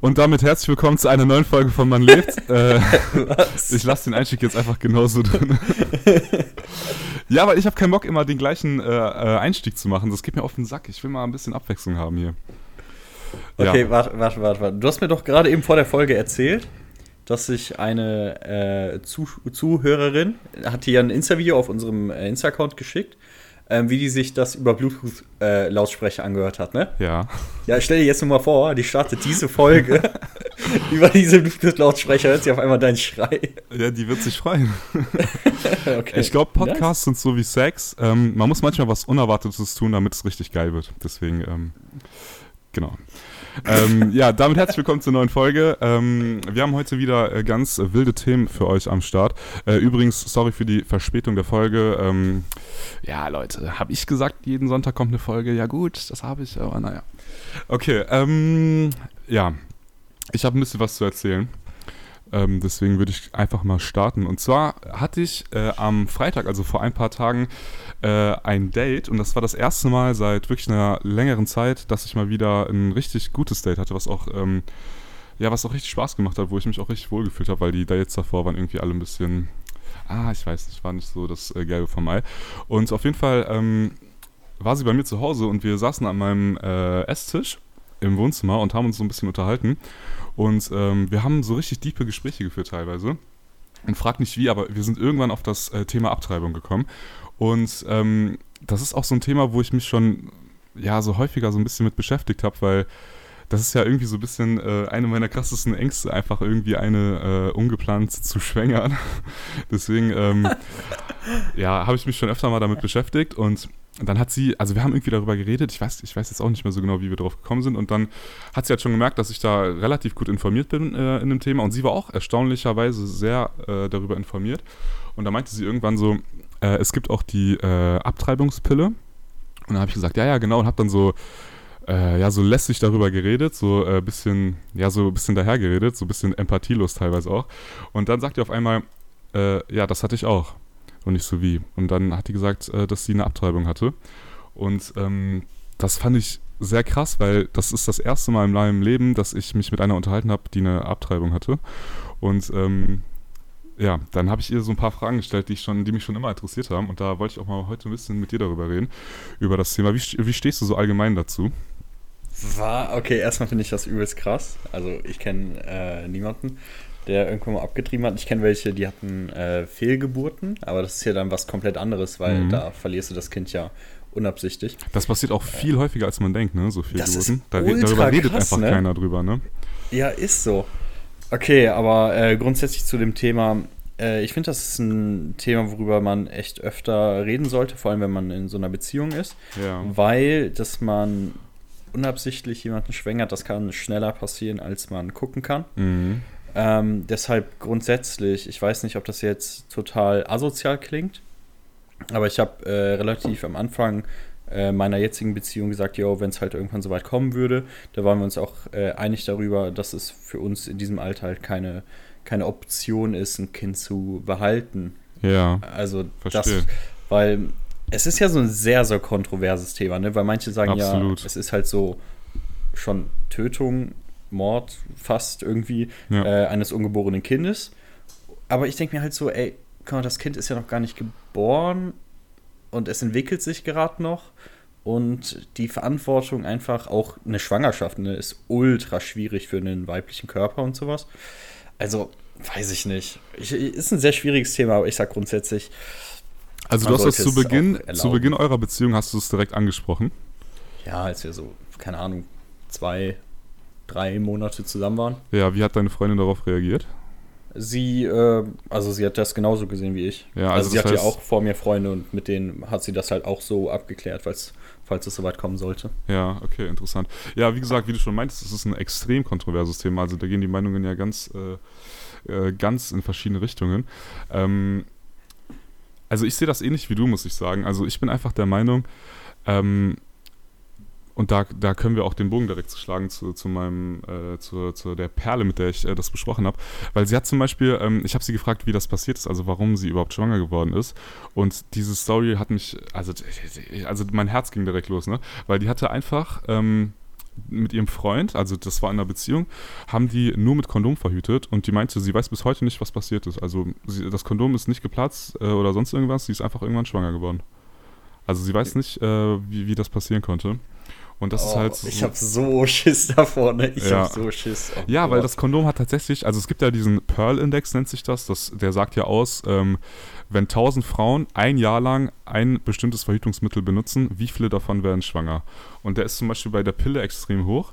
Und damit herzlich willkommen zu einer neuen Folge von Man lebt. äh, ich lasse den Einstieg jetzt einfach genauso drin. ja, weil ich habe keinen Bock, immer den gleichen äh, äh, Einstieg zu machen. Das geht mir auf den Sack. Ich will mal ein bisschen Abwechslung haben hier. Okay, ja. warte, warte, warte, warte. Du hast mir doch gerade eben vor der Folge erzählt, dass sich eine äh, Zuh Zuhörerin, hat hier ein Insta-Video auf unserem äh, Insta-Account geschickt ähm, wie die sich das über Bluetooth-Lautsprecher äh, angehört hat, ne? Ja. Ja, stell dir jetzt nur mal vor, die startet diese Folge über diese Bluetooth-Lautsprecher, hört sie auf einmal deinen Schrei. Ja, die wird sich freuen. okay. Ich glaube, Podcasts sind so wie Sex. Ähm, man muss manchmal was Unerwartetes tun, damit es richtig geil wird. Deswegen, ähm, genau ähm, ja, damit herzlich willkommen zur neuen Folge. Ähm, wir haben heute wieder äh, ganz äh, wilde Themen für euch am Start. Äh, übrigens, sorry für die Verspätung der Folge. Ähm, ja, Leute, habe ich gesagt, jeden Sonntag kommt eine Folge? Ja gut, das habe ich, aber naja. Okay, ähm, ja, ich habe ein bisschen was zu erzählen. Ähm, deswegen würde ich einfach mal starten. Und zwar hatte ich äh, am Freitag, also vor ein paar Tagen, äh, ein Date. Und das war das erste Mal seit wirklich einer längeren Zeit, dass ich mal wieder ein richtig gutes Date hatte, was auch, ähm, ja, was auch richtig Spaß gemacht hat, wo ich mich auch richtig wohlgefühlt habe, weil die Dates davor waren irgendwie alle ein bisschen, ah, ich weiß nicht, war nicht so das äh, Gelbe vom Mai. Und auf jeden Fall ähm, war sie bei mir zu Hause und wir saßen an meinem äh, Esstisch im Wohnzimmer und haben uns so ein bisschen unterhalten. Und ähm, wir haben so richtig tiefe Gespräche geführt teilweise. Und frag nicht wie, aber wir sind irgendwann auf das äh, Thema Abtreibung gekommen. Und ähm, das ist auch so ein Thema, wo ich mich schon ja so häufiger so ein bisschen mit beschäftigt habe, weil das ist ja irgendwie so ein bisschen äh, eine meiner krassesten Ängste, einfach irgendwie eine äh, ungeplant zu schwängern. Deswegen, ähm, ja, habe ich mich schon öfter mal damit beschäftigt und dann hat sie, also wir haben irgendwie darüber geredet, ich weiß, ich weiß jetzt auch nicht mehr so genau, wie wir drauf gekommen sind. Und dann hat sie halt schon gemerkt, dass ich da relativ gut informiert bin äh, in dem Thema. Und sie war auch erstaunlicherweise sehr äh, darüber informiert. Und da meinte sie irgendwann so, äh, es gibt auch die äh, Abtreibungspille. Und dann habe ich gesagt, ja, ja, genau. Und habe dann so, äh, ja, so lässig darüber geredet, so ein äh, bisschen, ja, so ein bisschen dahergeredet, so ein bisschen empathielos teilweise auch. Und dann sagt ihr auf einmal, ja, das hatte ich auch. Und nicht so wie. Und dann hat die gesagt, äh, dass sie eine Abtreibung hatte. Und ähm, das fand ich sehr krass, weil das ist das erste Mal in meinem Leben, dass ich mich mit einer unterhalten habe, die eine Abtreibung hatte. Und ähm, ja, dann habe ich ihr so ein paar Fragen gestellt, die, ich schon, die mich schon immer interessiert haben. Und da wollte ich auch mal heute ein bisschen mit dir darüber reden, über das Thema. Wie, wie stehst du so allgemein dazu? War, okay, erstmal finde ich das übelst krass. Also ich kenne äh, niemanden, der irgendwann mal abgetrieben hat. Ich kenne welche, die hatten äh, Fehlgeburten, aber das ist ja dann was komplett anderes, weil mhm. da verlierst du das Kind ja unabsichtlich. Das passiert auch viel äh, häufiger, als man denkt, ne? So Fehlgeburten. Da, darüber redet krass, einfach ne? keiner drüber, ne? Ja, ist so. Okay, aber äh, grundsätzlich zu dem Thema, äh, ich finde, das ist ein Thema, worüber man echt öfter reden sollte, vor allem wenn man in so einer Beziehung ist. Ja. Weil, dass man unabsichtlich jemanden schwängert, das kann schneller passieren, als man gucken kann. Mhm. Ähm, deshalb grundsätzlich, ich weiß nicht, ob das jetzt total asozial klingt, aber ich habe äh, relativ am Anfang äh, meiner jetzigen Beziehung gesagt, jo, wenn es halt irgendwann so weit kommen würde, da waren wir uns auch äh, einig darüber, dass es für uns in diesem Alter halt keine, keine Option ist, ein Kind zu behalten. Ja. Also verstehe. das, weil es ist ja so ein sehr, sehr kontroverses Thema, ne? Weil manche sagen Absolut. ja, es ist halt so schon Tötung Mord fast irgendwie ja. äh, eines ungeborenen Kindes. Aber ich denke mir halt so, ey, mal, das Kind ist ja noch gar nicht geboren und es entwickelt sich gerade noch. Und die Verantwortung einfach, auch eine Schwangerschaft, ne, ist ultra schwierig für einen weiblichen Körper und sowas. Also, weiß ich nicht. Ich, ist ein sehr schwieriges Thema, aber ich sag grundsätzlich. Also, du hast das zu Beginn, zu Beginn eurer Beziehung hast du es direkt angesprochen? Ja, als wir so, keine Ahnung, zwei, drei Monate zusammen waren. Ja, wie hat deine Freundin darauf reagiert? Sie, äh, also sie hat das genauso gesehen wie ich. Ja, also, also sie hat ja auch vor mir Freunde und mit denen hat sie das halt auch so abgeklärt, falls, falls es soweit kommen sollte. Ja, okay, interessant. Ja, wie gesagt, wie du schon meintest, es ist ein extrem kontroverses Thema. Also da gehen die Meinungen ja ganz, äh, äh, ganz in verschiedene Richtungen. Ähm, also ich sehe das ähnlich wie du, muss ich sagen. Also ich bin einfach der Meinung, ähm, und da, da können wir auch den Bogen direkt schlagen zu, zu meinem, äh, zu, zu der Perle, mit der ich äh, das besprochen habe. Weil sie hat zum Beispiel, ähm, ich habe sie gefragt, wie das passiert ist, also warum sie überhaupt schwanger geworden ist. Und diese Story hat mich, also, also mein Herz ging direkt los, ne? Weil die hatte einfach, ähm, mit ihrem Freund, also das war in einer Beziehung, haben die nur mit Kondom verhütet und die meinte, sie weiß bis heute nicht, was passiert ist. Also sie, das Kondom ist nicht geplatzt äh, oder sonst irgendwas, sie ist einfach irgendwann schwanger geworden. Also sie weiß nicht, äh, wie, wie das passieren konnte. Und das oh, ist halt. So, ich habe so Schiss davor, ne? Ich ja. habe so Schiss. Oh, ja, Gott. weil das Kondom hat tatsächlich, also es gibt ja diesen Pearl-Index, nennt sich das, das der sagt ja aus, ähm, wenn 1000 Frauen ein Jahr lang ein bestimmtes Verhütungsmittel benutzen, wie viele davon werden schwanger? Und der ist zum Beispiel bei der Pille extrem hoch,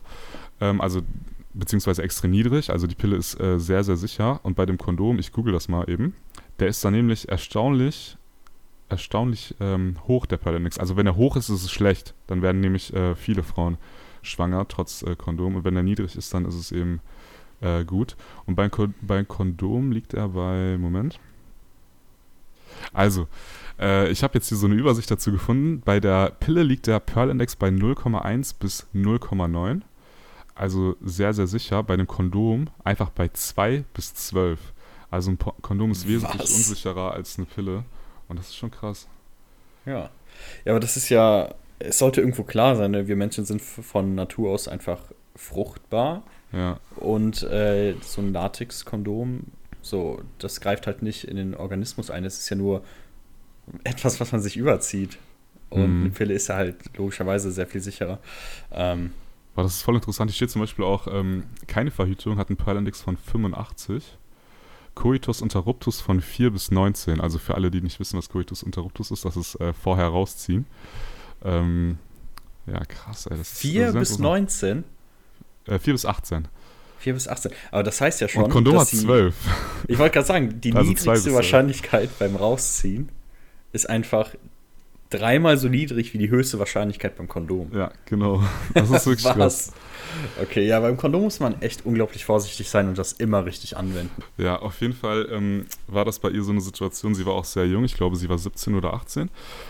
ähm, also beziehungsweise extrem niedrig, also die Pille ist äh, sehr, sehr sicher. Und bei dem Kondom, ich google das mal eben, der ist dann nämlich erstaunlich erstaunlich ähm, hoch, der Pearl-Index. Also wenn er hoch ist, ist es schlecht. Dann werden nämlich äh, viele Frauen schwanger, trotz äh, Kondom. Und wenn er niedrig ist, dann ist es eben äh, gut. Und beim, Ko beim Kondom liegt er bei, Moment. Also, äh, ich habe jetzt hier so eine Übersicht dazu gefunden. Bei der Pille liegt der Pearl-Index bei 0,1 bis 0,9. Also sehr, sehr sicher. Bei dem Kondom einfach bei 2 bis 12. Also ein Kondom ist wesentlich Was? unsicherer als eine Pille. Und das ist schon krass. Ja. Ja, aber das ist ja, es sollte irgendwo klar sein, ne? wir Menschen sind von Natur aus einfach fruchtbar. Ja. Und äh, so ein Latex-Kondom, so, das greift halt nicht in den Organismus ein. Es ist ja nur etwas, was man sich überzieht. Und mhm. eine Pille ist ja halt logischerweise sehr viel sicherer. Ähm, aber das ist voll interessant. Hier steht zum Beispiel auch, ähm, keine Verhütung hat einen Pearl-Index von 85. Coitus interruptus von 4 bis 19. Also für alle, die nicht wissen, was Coitus interruptus ist, das ist äh, vorher rausziehen. Ähm, ja, krass, ey. 4 bis 19? Äh, 4 bis 18. 4 bis 18. Aber das heißt ja schon. Und Kondom hat 12. Ich wollte gerade sagen, die also niedrigste Wahrscheinlichkeit beim Rausziehen ist einfach dreimal so niedrig wie die höchste Wahrscheinlichkeit beim Kondom. Ja, genau. Das ist wirklich krass. Okay, ja, beim Kondom muss man echt unglaublich vorsichtig sein und das immer richtig anwenden. Ja, auf jeden Fall ähm, war das bei ihr so eine Situation. Sie war auch sehr jung, ich glaube, sie war 17 oder 18,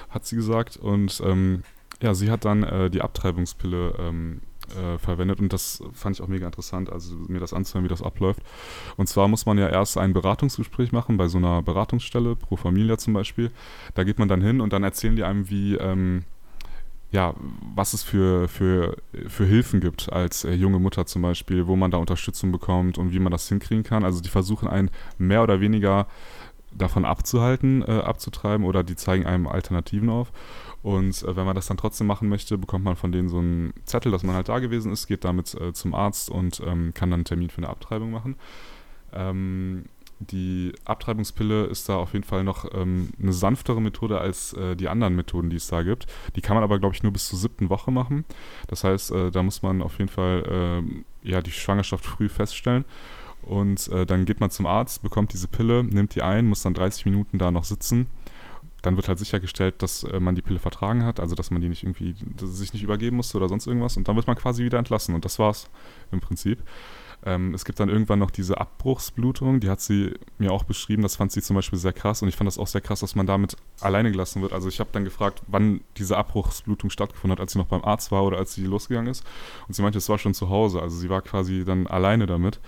hat sie gesagt. Und ähm, ja, sie hat dann äh, die Abtreibungspille ähm, äh, verwendet und das fand ich auch mega interessant, also mir das anzuhören, wie das abläuft. Und zwar muss man ja erst ein Beratungsgespräch machen bei so einer Beratungsstelle, Pro Familia zum Beispiel. Da geht man dann hin und dann erzählen die einem, wie ähm, ja, was es für, für, für Hilfen gibt als äh, junge Mutter zum Beispiel, wo man da Unterstützung bekommt und wie man das hinkriegen kann. Also die versuchen einen mehr oder weniger davon abzuhalten, äh, abzutreiben oder die zeigen einem Alternativen auf. Und äh, wenn man das dann trotzdem machen möchte, bekommt man von denen so einen Zettel, dass man halt da gewesen ist, geht damit äh, zum Arzt und ähm, kann dann einen Termin für eine Abtreibung machen. Ähm, die Abtreibungspille ist da auf jeden Fall noch ähm, eine sanftere Methode als äh, die anderen Methoden, die es da gibt. Die kann man aber, glaube ich, nur bis zur siebten Woche machen. Das heißt, äh, da muss man auf jeden Fall äh, ja, die Schwangerschaft früh feststellen. Und äh, dann geht man zum Arzt, bekommt diese Pille, nimmt die ein, muss dann 30 Minuten da noch sitzen. Dann wird halt sichergestellt, dass äh, man die Pille vertragen hat, also dass man die nicht irgendwie, sich nicht übergeben musste oder sonst irgendwas. Und dann wird man quasi wieder entlassen. Und das war's im Prinzip. Ähm, es gibt dann irgendwann noch diese Abbruchsblutung, die hat sie mir auch beschrieben, das fand sie zum Beispiel sehr krass und ich fand das auch sehr krass, dass man damit alleine gelassen wird. Also ich habe dann gefragt, wann diese Abbruchsblutung stattgefunden hat, als sie noch beim Arzt war oder als sie losgegangen ist. Und sie meinte, es war schon zu Hause, also sie war quasi dann alleine damit.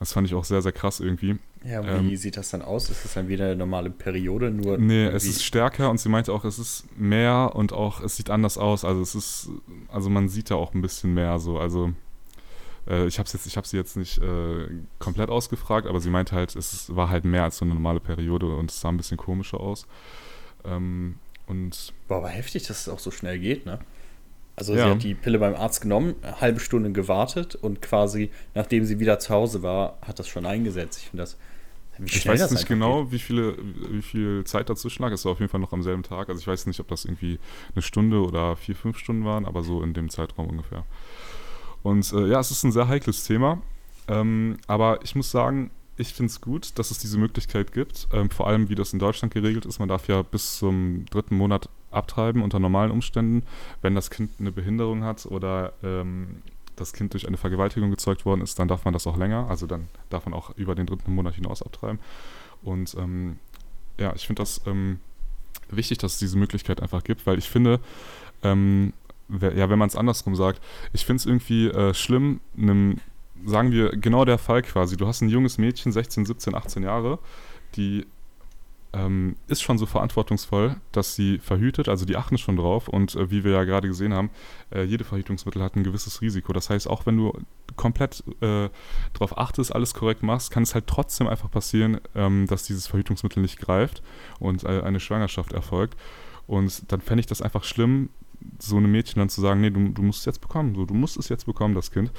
Das fand ich auch sehr, sehr krass irgendwie. Ja, wie ähm, sieht das dann aus? Ist das dann wieder eine normale Periode? Nur nee, es ist stärker und sie meinte auch, es ist mehr und auch, es sieht anders aus. Also es ist, also man sieht da auch ein bisschen mehr so. Also äh, ich habe jetzt, ich habe sie jetzt nicht äh, komplett ausgefragt, aber sie meinte halt, es war halt mehr als so eine normale Periode und es sah ein bisschen komischer aus. Ähm, und Boah, aber heftig, dass es auch so schnell geht, ne? Also ja. sie hat die Pille beim Arzt genommen, eine halbe Stunde gewartet und quasi, nachdem sie wieder zu Hause war, hat das schon eingesetzt. Ich finde das. Ich weiß nicht genau, wie, viele, wie viel Zeit dazwischen lag. Es war auf jeden Fall noch am selben Tag. Also ich weiß nicht, ob das irgendwie eine Stunde oder vier, fünf Stunden waren, aber so in dem Zeitraum ungefähr. Und äh, ja, es ist ein sehr heikles Thema. Ähm, aber ich muss sagen, ich finde es gut, dass es diese Möglichkeit gibt. Ähm, vor allem, wie das in Deutschland geregelt ist. Man darf ja bis zum dritten Monat abtreiben unter normalen Umständen, wenn das Kind eine Behinderung hat oder ähm, das Kind durch eine Vergewaltigung gezeugt worden ist, dann darf man das auch länger. Also dann darf man auch über den dritten Monat hinaus abtreiben. Und ähm, ja, ich finde das ähm, wichtig, dass es diese Möglichkeit einfach gibt, weil ich finde, ähm, ja, wenn man es andersrum sagt, ich finde es irgendwie äh, schlimm, einem, sagen wir, genau der Fall quasi. Du hast ein junges Mädchen, 16, 17, 18 Jahre, die ähm, ist schon so verantwortungsvoll, dass sie verhütet, also die achten schon drauf und äh, wie wir ja gerade gesehen haben, äh, jede Verhütungsmittel hat ein gewisses Risiko. Das heißt, auch wenn du komplett äh, darauf achtest, alles korrekt machst, kann es halt trotzdem einfach passieren, ähm, dass dieses Verhütungsmittel nicht greift und äh, eine Schwangerschaft erfolgt. Und dann fände ich das einfach schlimm, so einem Mädchen dann zu sagen, nee, du, du musst es jetzt bekommen, so, du musst es jetzt bekommen, das Kind.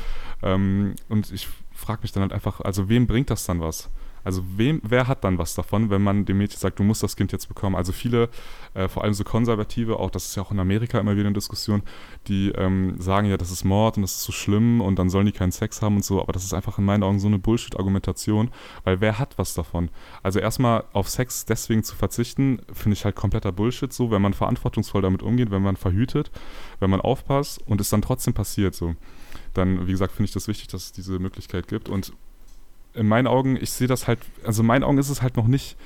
Ähm, und ich frage mich dann halt einfach, also wem bringt das dann was? Also wem, wer hat dann was davon, wenn man dem Mädchen sagt, du musst das Kind jetzt bekommen? Also viele, äh, vor allem so Konservative, auch das ist ja auch in Amerika immer wieder eine Diskussion, die ähm, sagen ja, das ist Mord und das ist so schlimm und dann sollen die keinen Sex haben und so, aber das ist einfach in meinen Augen so eine Bullshit-Argumentation, weil wer hat was davon? Also erstmal auf Sex deswegen zu verzichten, finde ich halt kompletter Bullshit so, wenn man verantwortungsvoll damit umgeht, wenn man verhütet, wenn man aufpasst und es dann trotzdem passiert so. Dann, wie gesagt, finde ich das wichtig, dass es diese Möglichkeit gibt und in meinen Augen, ich sehe das halt, also in meinen Augen ist es halt noch nicht,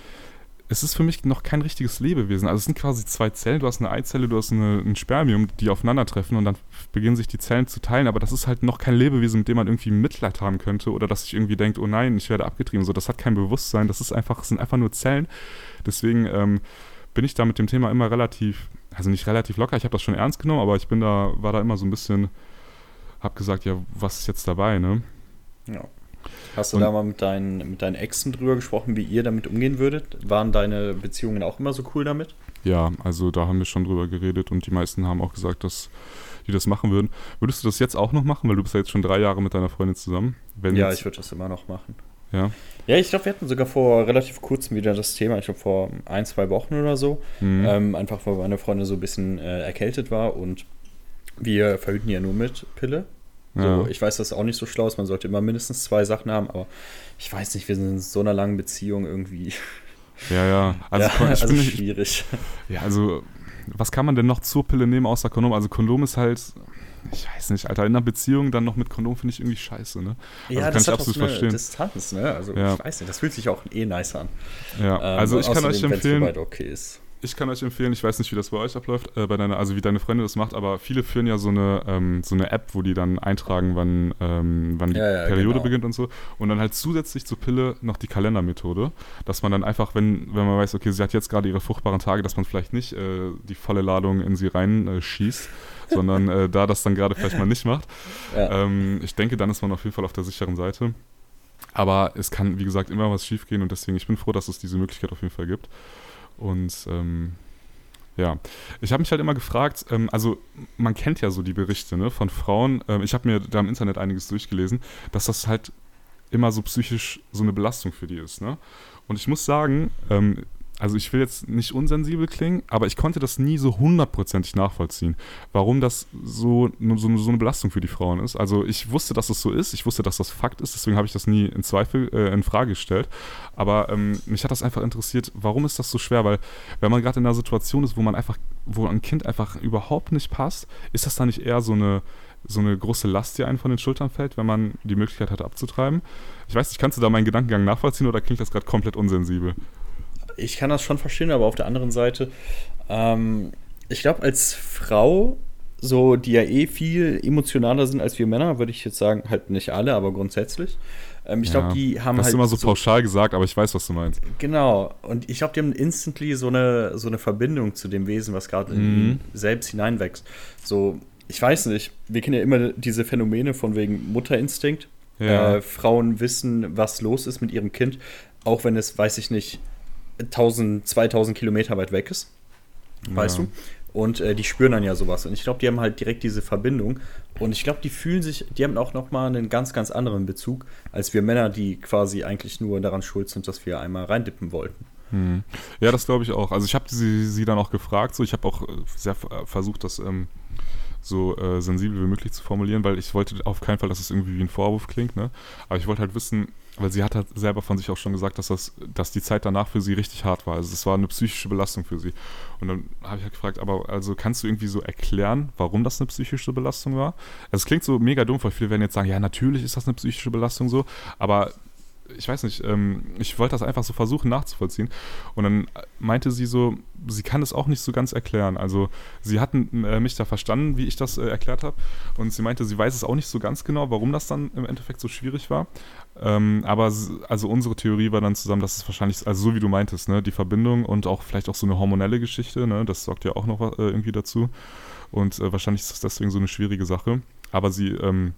es ist für mich noch kein richtiges Lebewesen. Also es sind quasi zwei Zellen, du hast eine Eizelle, du hast eine, ein Spermium, die aufeinandertreffen und dann beginnen sich die Zellen zu teilen, aber das ist halt noch kein Lebewesen, mit dem man irgendwie Mitleid haben könnte oder dass sich irgendwie denkt, oh nein, ich werde abgetrieben. So, das hat kein Bewusstsein, das ist einfach, das sind einfach nur Zellen. Deswegen ähm, bin ich da mit dem Thema immer relativ, also nicht relativ locker, ich habe das schon ernst genommen, aber ich bin da, war da immer so ein bisschen, hab gesagt, ja, was ist jetzt dabei, ne? Ja. Hast du und, da mal mit deinen, mit deinen Exen drüber gesprochen, wie ihr damit umgehen würdet? Waren deine Beziehungen auch immer so cool damit? Ja, also da haben wir schon drüber geredet und die meisten haben auch gesagt, dass die das machen würden. Würdest du das jetzt auch noch machen? Weil du bist ja jetzt schon drei Jahre mit deiner Freundin zusammen. Wenn ja, ich würde das immer noch machen. Ja. Ja, ich glaube, wir hatten sogar vor relativ kurzem wieder das Thema, ich glaube vor ein, zwei Wochen oder so. Mhm. Ähm, einfach weil meine Freundin so ein bisschen äh, erkältet war und wir verhüten ja nur mit Pille. So, ja. Ich weiß, dass es auch nicht so schlau ist. Man sollte immer mindestens zwei Sachen haben, aber ich weiß nicht, wir sind in so einer langen Beziehung irgendwie. Ja, ja. Also, ja, also schwierig. Ja, also, was kann man denn noch zur Pille nehmen außer Kondom? Also, Kondom ist halt. Ich weiß nicht, Alter, in einer Beziehung dann noch mit Kondom finde ich irgendwie scheiße, ne? Also ja, das kann ich absolut verstehen. Distanz, ne? Also, ja. ich weiß nicht, das fühlt sich auch eh nice an. Ja, ähm, also ich kann euch empfehlen. Okay ist ich kann euch empfehlen, ich weiß nicht, wie das bei euch abläuft, äh, bei deiner, also wie deine Freundin das macht, aber viele führen ja so eine, ähm, so eine App, wo die dann eintragen, wann, ähm, wann die ja, ja, Periode genau. beginnt und so. Und dann halt zusätzlich zur Pille noch die Kalendermethode, dass man dann einfach, wenn, wenn man weiß, okay, sie hat jetzt gerade ihre fruchtbaren Tage, dass man vielleicht nicht äh, die volle Ladung in sie reinschießt, äh, sondern äh, da das dann gerade vielleicht mal nicht macht. Ja. Ähm, ich denke, dann ist man auf jeden Fall auf der sicheren Seite. Aber es kann, wie gesagt, immer was schiefgehen und deswegen, ich bin froh, dass es diese Möglichkeit auf jeden Fall gibt. Und ähm, ja, ich habe mich halt immer gefragt, ähm, also man kennt ja so die Berichte ne, von Frauen, ähm, ich habe mir da im Internet einiges durchgelesen, dass das halt immer so psychisch so eine Belastung für die ist. Ne? Und ich muss sagen, ähm, also ich will jetzt nicht unsensibel klingen, aber ich konnte das nie so hundertprozentig nachvollziehen, warum das so, so, so, eine Belastung für die Frauen ist. Also ich wusste, dass das so ist, ich wusste, dass das Fakt ist, deswegen habe ich das nie in Zweifel, äh, in Frage gestellt. Aber ähm, mich hat das einfach interessiert, warum ist das so schwer? Weil wenn man gerade in einer Situation ist, wo man einfach, wo ein Kind einfach überhaupt nicht passt, ist das dann nicht eher so eine so eine große Last, die einen von den Schultern fällt, wenn man die Möglichkeit hat abzutreiben. Ich weiß nicht, kannst du da meinen Gedankengang nachvollziehen oder klingt das gerade komplett unsensibel? Ich kann das schon verstehen, aber auf der anderen Seite, ähm, ich glaube, als Frau, so die ja eh viel emotionaler sind als wir Männer, würde ich jetzt sagen, halt nicht alle, aber grundsätzlich. Ähm, ich ja, glaube, die haben das halt. Das ist immer so, so pauschal gesagt, aber ich weiß, was du meinst. Genau. Und ich glaube, die haben instantly so eine, so eine Verbindung zu dem Wesen, was gerade mhm. in selbst hineinwächst. So, ich weiß nicht, wir kennen ja immer diese Phänomene von wegen Mutterinstinkt. Ja. Äh, Frauen wissen, was los ist mit ihrem Kind, auch wenn es, weiß ich nicht, 1000, 2000 Kilometer weit weg ist. Weißt ja. du? Und äh, die spüren dann ja sowas. Und ich glaube, die haben halt direkt diese Verbindung. Und ich glaube, die fühlen sich, die haben auch nochmal einen ganz, ganz anderen Bezug als wir Männer, die quasi eigentlich nur daran schuld sind, dass wir einmal reindippen wollten. Hm. Ja, das glaube ich auch. Also ich habe sie, sie dann auch gefragt, so ich habe auch äh, sehr versucht, das ähm, so äh, sensibel wie möglich zu formulieren, weil ich wollte auf keinen Fall, dass es irgendwie wie ein Vorwurf klingt, ne? Aber ich wollte halt wissen, weil sie hat halt selber von sich auch schon gesagt, dass, das, dass die Zeit danach für sie richtig hart war. Also es war eine psychische Belastung für sie. Und dann habe ich halt gefragt, aber also kannst du irgendwie so erklären, warum das eine psychische Belastung war? Also es klingt so mega dumm, weil viele werden jetzt sagen, ja, natürlich ist das eine psychische Belastung so, aber ich weiß nicht, ähm, ich wollte das einfach so versuchen nachzuvollziehen. Und dann meinte sie so, sie kann es auch nicht so ganz erklären. Also sie hatten äh, mich da verstanden, wie ich das äh, erklärt habe. Und sie meinte, sie weiß es auch nicht so ganz genau, warum das dann im Endeffekt so schwierig war. Ähm, aber also unsere Theorie war dann zusammen, dass es wahrscheinlich, also so wie du meintest, ne, die Verbindung und auch vielleicht auch so eine hormonelle Geschichte, ne, das sorgt ja auch noch äh, irgendwie dazu. Und äh, wahrscheinlich ist das deswegen so eine schwierige Sache. Aber sie ähm,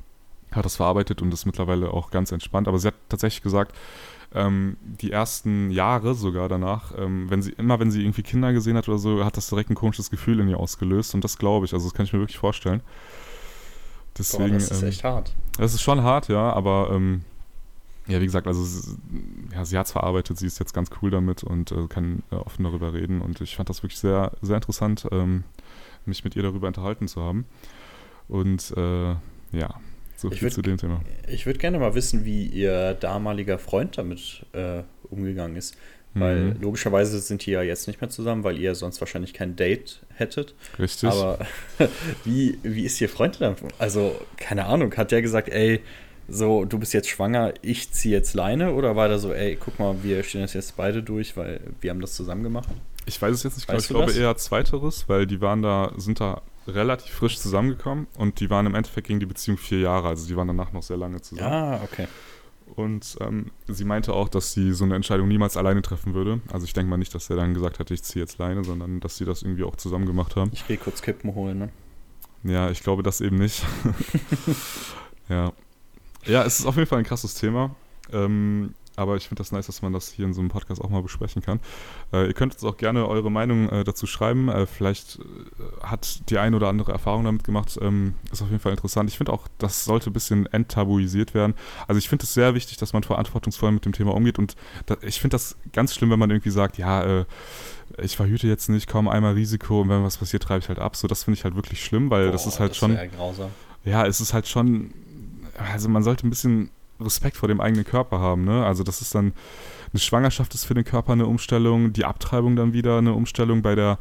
hat das verarbeitet und ist mittlerweile auch ganz entspannt. Aber sie hat tatsächlich gesagt, ähm, die ersten Jahre sogar danach, ähm, wenn sie immer, wenn sie irgendwie Kinder gesehen hat oder so, hat das direkt ein komisches Gefühl in ihr ausgelöst. Und das glaube ich. Also das kann ich mir wirklich vorstellen. Deswegen, Boah, das ist ähm, echt hart. Das ist schon hart, ja, aber ähm, ja, wie gesagt, also ja, sie hat es verarbeitet, sie ist jetzt ganz cool damit und äh, kann äh, offen darüber reden. Und ich fand das wirklich sehr, sehr interessant, ähm, mich mit ihr darüber unterhalten zu haben. Und äh, ja, so viel würd, zu dem Thema. Ich würde gerne mal wissen, wie ihr damaliger Freund damit äh, umgegangen ist. Weil mhm. logischerweise sind die ja jetzt nicht mehr zusammen, weil ihr sonst wahrscheinlich kein Date hättet. Richtig. Aber wie, wie ist ihr Freund dann? Also, keine Ahnung, hat der gesagt, ey, so, du bist jetzt schwanger, ich ziehe jetzt Leine? Oder war da so, ey, guck mal, wir stehen das jetzt beide durch, weil wir haben das zusammen gemacht? Ich weiß es jetzt nicht genau. Ich glaube das? eher zweiteres, weil die waren da, sind da relativ frisch zusammengekommen und die waren im Endeffekt gegen die Beziehung vier Jahre, also die waren danach noch sehr lange zusammen. Ah, okay. Und ähm, sie meinte auch, dass sie so eine Entscheidung niemals alleine treffen würde. Also ich denke mal nicht, dass er dann gesagt hat, ich ziehe jetzt Leine, sondern dass sie das irgendwie auch zusammen gemacht haben. Ich gehe kurz Kippen holen, ne? Ja, ich glaube das eben nicht. ja. Ja, es ist auf jeden Fall ein krasses Thema. Ähm, aber ich finde das nice, dass man das hier in so einem Podcast auch mal besprechen kann. Äh, ihr könnt uns auch gerne eure Meinung äh, dazu schreiben. Äh, vielleicht äh, hat die eine oder andere Erfahrung damit gemacht. Ähm, ist auf jeden Fall interessant. Ich finde auch, das sollte ein bisschen enttabuisiert werden. Also ich finde es sehr wichtig, dass man verantwortungsvoll mit dem Thema umgeht. Und da, ich finde das ganz schlimm, wenn man irgendwie sagt, ja, äh, ich verhüte jetzt nicht kaum einmal Risiko und wenn was passiert, treibe ich halt ab. So, das finde ich halt wirklich schlimm, weil Boah, das ist halt das schon. Grausam. Ja, es ist halt schon. Also man sollte ein bisschen Respekt vor dem eigenen Körper haben. Ne? Also das ist dann, eine Schwangerschaft ist für den Körper eine Umstellung, die Abtreibung dann wieder eine Umstellung bei der,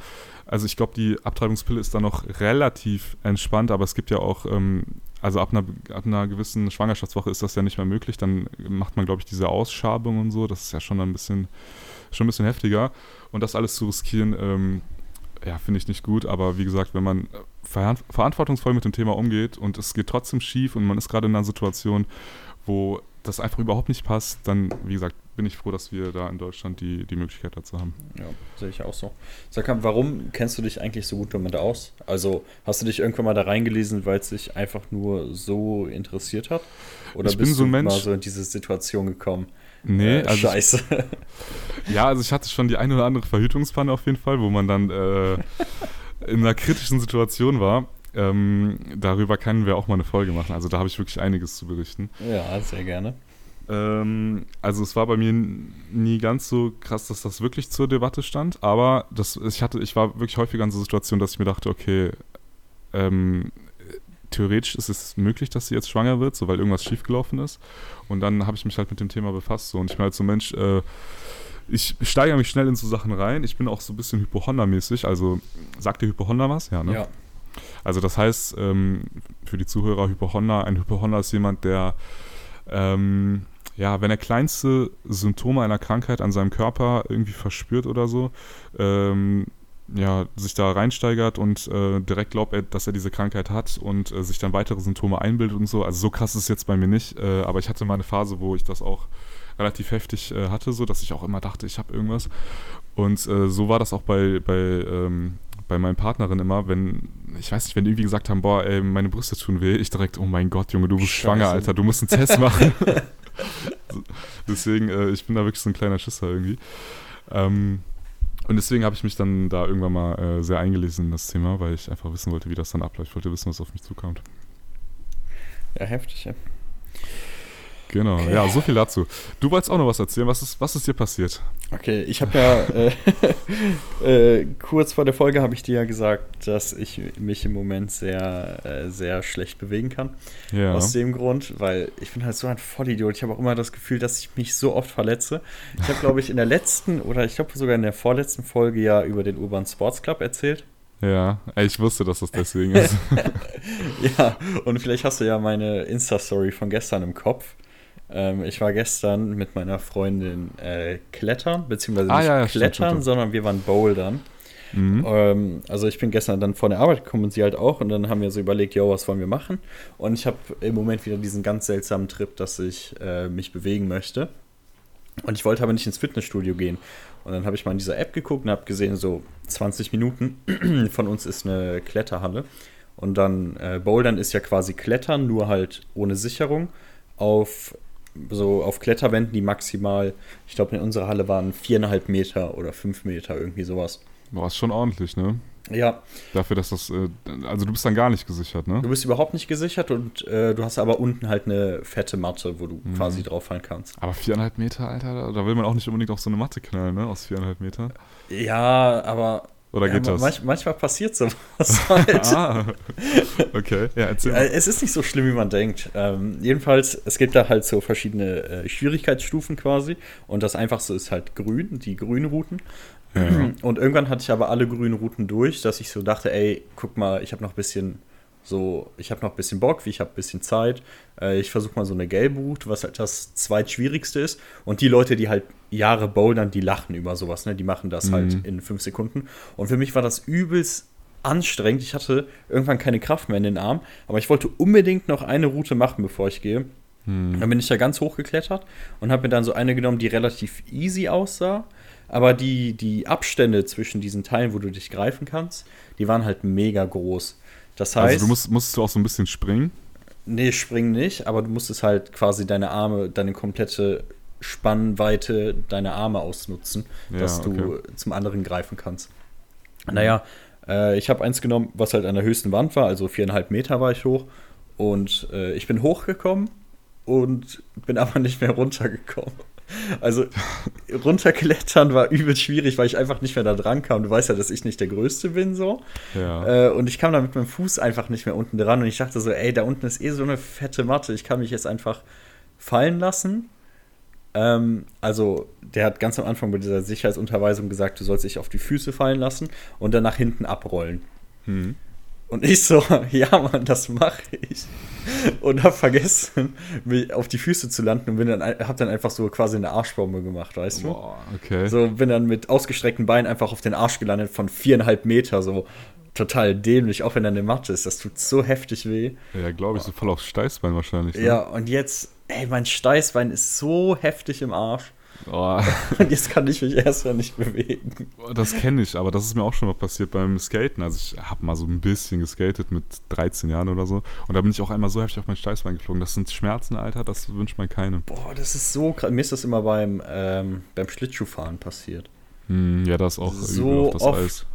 also ich glaube, die Abtreibungspille ist dann noch relativ entspannt, aber es gibt ja auch, ähm, also ab einer, ab einer gewissen Schwangerschaftswoche ist das ja nicht mehr möglich, dann macht man, glaube ich, diese Ausschabung und so, das ist ja schon ein bisschen, schon ein bisschen heftiger und das alles zu riskieren, ähm, ja, finde ich nicht gut, aber wie gesagt, wenn man verantwortungsvoll mit dem Thema umgeht und es geht trotzdem schief und man ist gerade in einer Situation, wo das einfach überhaupt nicht passt, dann, wie gesagt, bin ich froh, dass wir da in Deutschland die, die Möglichkeit dazu haben. Ja, sehe ich auch so. Sag mal, warum kennst du dich eigentlich so gut damit aus? Also hast du dich irgendwann mal da reingelesen, weil es dich einfach nur so interessiert hat? Oder ich bist bin so ein Mensch, mal so in diese Situation gekommen? Nee, äh, also Scheiße. Ich, ja, also ich hatte schon die eine oder andere Verhütungspanne auf jeden Fall, wo man dann äh, in einer kritischen Situation war. Ähm, darüber können wir auch mal eine Folge machen. Also da habe ich wirklich einiges zu berichten. Ja, sehr gerne. Ähm, also es war bei mir nie ganz so krass, dass das wirklich zur Debatte stand, aber das, ich, hatte, ich war wirklich häufiger in so Situationen, dass ich mir dachte, okay, ähm, theoretisch ist es möglich, dass sie jetzt schwanger wird, so weil irgendwas schiefgelaufen ist. Und dann habe ich mich halt mit dem Thema befasst. So. Und ich bin halt so Mensch, äh, ich steigere mich schnell in so Sachen rein. Ich bin auch so ein bisschen Hypochonder-mäßig. Also sagt dir Hypochonder was? Ja, ne? Ja. Also das heißt, ähm, für die Zuhörer Hypochonder, ein Hypochonder ist jemand, der ähm, ja, wenn er kleinste Symptome einer Krankheit an seinem Körper irgendwie verspürt oder so, ähm, ja, sich da reinsteigert und äh, direkt glaubt, er, dass er diese Krankheit hat und äh, sich dann weitere Symptome einbildet und so. Also so krass ist es jetzt bei mir nicht, äh, aber ich hatte mal eine Phase, wo ich das auch relativ heftig äh, hatte, so dass ich auch immer dachte, ich habe irgendwas. Und äh, so war das auch bei, bei ähm, bei meinen Partnerin immer, wenn, ich weiß nicht, wenn die irgendwie gesagt haben, boah, ey, meine Brüste tun weh, ich direkt, oh mein Gott, Junge, du bist Scheiße. schwanger, Alter, du musst einen Test machen. deswegen, äh, ich bin da wirklich so ein kleiner Schisser irgendwie. Ähm, und deswegen habe ich mich dann da irgendwann mal äh, sehr eingelesen in das Thema, weil ich einfach wissen wollte, wie das dann abläuft. Ich wollte wissen, was auf mich zukommt. Ja, heftig, ja. Genau, okay. ja, so viel dazu. Du wolltest auch noch was erzählen. Was ist, was ist dir passiert? Okay, ich habe ja äh, äh, kurz vor der Folge habe ich dir ja gesagt, dass ich mich im Moment sehr, äh, sehr schlecht bewegen kann. Ja. Aus dem Grund, weil ich bin halt so ein Vollidiot. Ich habe auch immer das Gefühl, dass ich mich so oft verletze. Ich habe, glaube ich, in der letzten oder ich glaube sogar in der vorletzten Folge ja über den Urban Sports Club erzählt. Ja, ich wusste, dass das deswegen ist. ja, und vielleicht hast du ja meine Insta-Story von gestern im Kopf Ähm, ich war gestern mit meiner Freundin äh, klettern, beziehungsweise ah, nicht ja, ja, klettern, stimmt, stimmt. sondern wir waren bouldern. Mhm. Ähm, also ich bin gestern dann von der Arbeit gekommen und sie halt auch und dann haben wir so überlegt, jo, was wollen wir machen? Und ich habe im Moment wieder diesen ganz seltsamen Trip, dass ich äh, mich bewegen möchte. Und ich wollte aber nicht ins Fitnessstudio gehen. Und dann habe ich mal in dieser App geguckt und habe gesehen, so 20 Minuten von uns ist eine Kletterhalle. Und dann äh, Bouldern ist ja quasi Klettern, nur halt ohne Sicherung auf so auf Kletterwänden, die maximal, ich glaube in unserer Halle waren viereinhalb Meter oder fünf Meter, irgendwie sowas. Boah, ist schon ordentlich, ne? Ja. Dafür, dass das, äh, also du bist dann gar nicht gesichert, ne? Du bist überhaupt nicht gesichert und äh, du hast aber unten halt eine fette Matte, wo du mhm. quasi drauf fallen kannst. Aber viereinhalb Meter, Alter, da will man auch nicht unbedingt auf so eine Matte knallen, ne? Aus viereinhalb Meter. Ja, aber oder geht ja, das? Manch, manchmal passiert sowas halt. ah, okay, ja, erzähl mal. Es ist nicht so schlimm, wie man denkt. Ähm, jedenfalls, es gibt da halt so verschiedene äh, Schwierigkeitsstufen quasi. Und das einfachste ist halt grün, die grünen Routen. Ja. Und irgendwann hatte ich aber alle grünen Routen durch, dass ich so dachte, ey, guck mal, ich habe noch ein bisschen so, ich habe noch ein bisschen Bock, ich habe ein bisschen Zeit. Äh, ich versuche mal so eine gelbe Route, was halt das zweitschwierigste ist. Und die Leute, die halt Jahre bouldern, die lachen über sowas, ne? Die machen das halt mhm. halt in fünf Sekunden. Und für mich war das übelst anstrengend. Ich hatte irgendwann keine Kraft mehr in den Arm, aber ich wollte unbedingt noch eine Route machen, bevor ich gehe. Mhm. Dann bin ich da ganz hoch geklettert und habe mir dann so eine genommen, die relativ easy aussah. Aber die, die Abstände zwischen diesen Teilen, wo du dich greifen kannst, die waren halt mega groß. Das heißt. Also du musst, musstest du auch so ein bisschen springen? Nee, springen nicht, aber du musstest halt quasi deine Arme, deine komplette Spannweite deiner Arme ausnutzen, ja, dass du okay. zum anderen greifen kannst. Naja, äh, ich habe eins genommen, was halt an der höchsten Wand war, also viereinhalb Meter war ich hoch. Und äh, ich bin hochgekommen und bin aber nicht mehr runtergekommen. Also runterklettern war übel schwierig, weil ich einfach nicht mehr da dran kam. Du weißt ja, dass ich nicht der Größte bin so. Ja. Äh, und ich kam da mit meinem Fuß einfach nicht mehr unten dran und ich dachte so, ey, da unten ist eh so eine fette Matte. Ich kann mich jetzt einfach fallen lassen. Ähm, also der hat ganz am Anfang bei dieser Sicherheitsunterweisung gesagt, du sollst dich auf die Füße fallen lassen und dann nach hinten abrollen. Hm. Und ich so, ja, Mann, das mache ich. Und hab vergessen, mich auf die Füße zu landen und bin dann, hab dann einfach so quasi eine Arschbombe gemacht, weißt du? Boah, okay. So bin dann mit ausgestreckten Beinen einfach auf den Arsch gelandet von viereinhalb Meter, so total dämlich, auch wenn er eine Matte ist. Das tut so heftig weh. Ja, glaube ich, so voll aufs Steißbein wahrscheinlich. Ne? Ja, und jetzt, ey, mein Steißbein ist so heftig im Arsch. Oh. Und jetzt kann ich mich erstmal nicht bewegen. Das kenne ich, aber das ist mir auch schon mal passiert beim Skaten. Also ich habe mal so ein bisschen geskatet mit 13 Jahren oder so. Und da bin ich auch einmal so heftig auf mein Steißbein geflogen. Das sind Schmerzen, Alter, das wünscht man keinem. Boah, das ist so krass. Mir ist das immer beim, ähm, beim Schlittschuhfahren passiert. Hm, ja, das auch so auf das oft. Eis.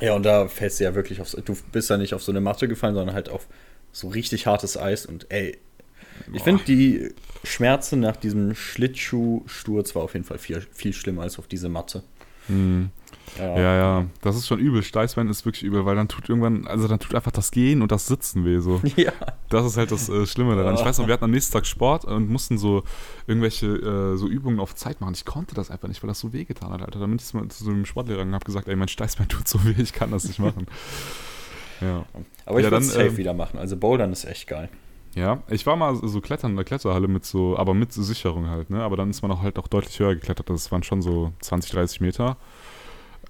Ja, und da fällst du ja wirklich auf. Du bist ja nicht auf so eine Matte gefallen, sondern halt auf so richtig hartes Eis. Und ey, ich finde die Schmerzen nach diesem Schlittschuhsturz war auf jeden Fall viel, viel schlimmer als auf diese Matte. Hm. Ja. ja. ja, das ist schon übel. Steißbein ist wirklich übel, weil dann tut irgendwann, also dann tut einfach das Gehen und das Sitzen weh so. Ja. Das ist halt das äh, Schlimme daran. Ich weiß noch, wir hatten am nächsten Tag Sport und mussten so irgendwelche äh, so Übungen auf Zeit machen. Ich konnte das einfach nicht, weil das so weh getan hat, Alter. Dann bin ich mal zu so einem Sportlehrer und habe gesagt, ey, mein Steißbein tut so weh, ich kann das nicht machen. ja. Aber ich ja, würde es safe ähm, wieder machen. Also Bouldern ist echt geil. Ja, ich war mal so klettern in der Kletterhalle mit so, aber mit Sicherung halt, ne? Aber dann ist man auch halt auch deutlich höher geklettert. Das waren schon so 20, 30 Meter.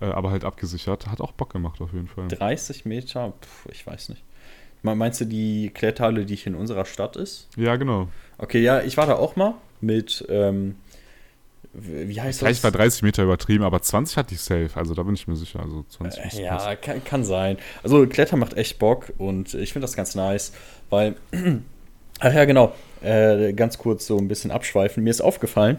Äh, aber halt abgesichert. Hat auch Bock gemacht auf jeden Fall. 30 Meter? Puh, ich weiß nicht. Meinst du die Kletterhalle, die hier in unserer Stadt ist? Ja, genau. Okay, ja, ich war da auch mal mit, ähm, wie heißt Vielleicht das? war 30 Meter übertrieben, aber 20 hatte ich safe, also da bin ich mir sicher. Also 20 äh, ja, kann, kann, sein. Also Klettern macht echt Bock und ich finde das ganz nice, weil Ach ja, genau. Äh, ganz kurz so ein bisschen abschweifen. Mir ist aufgefallen,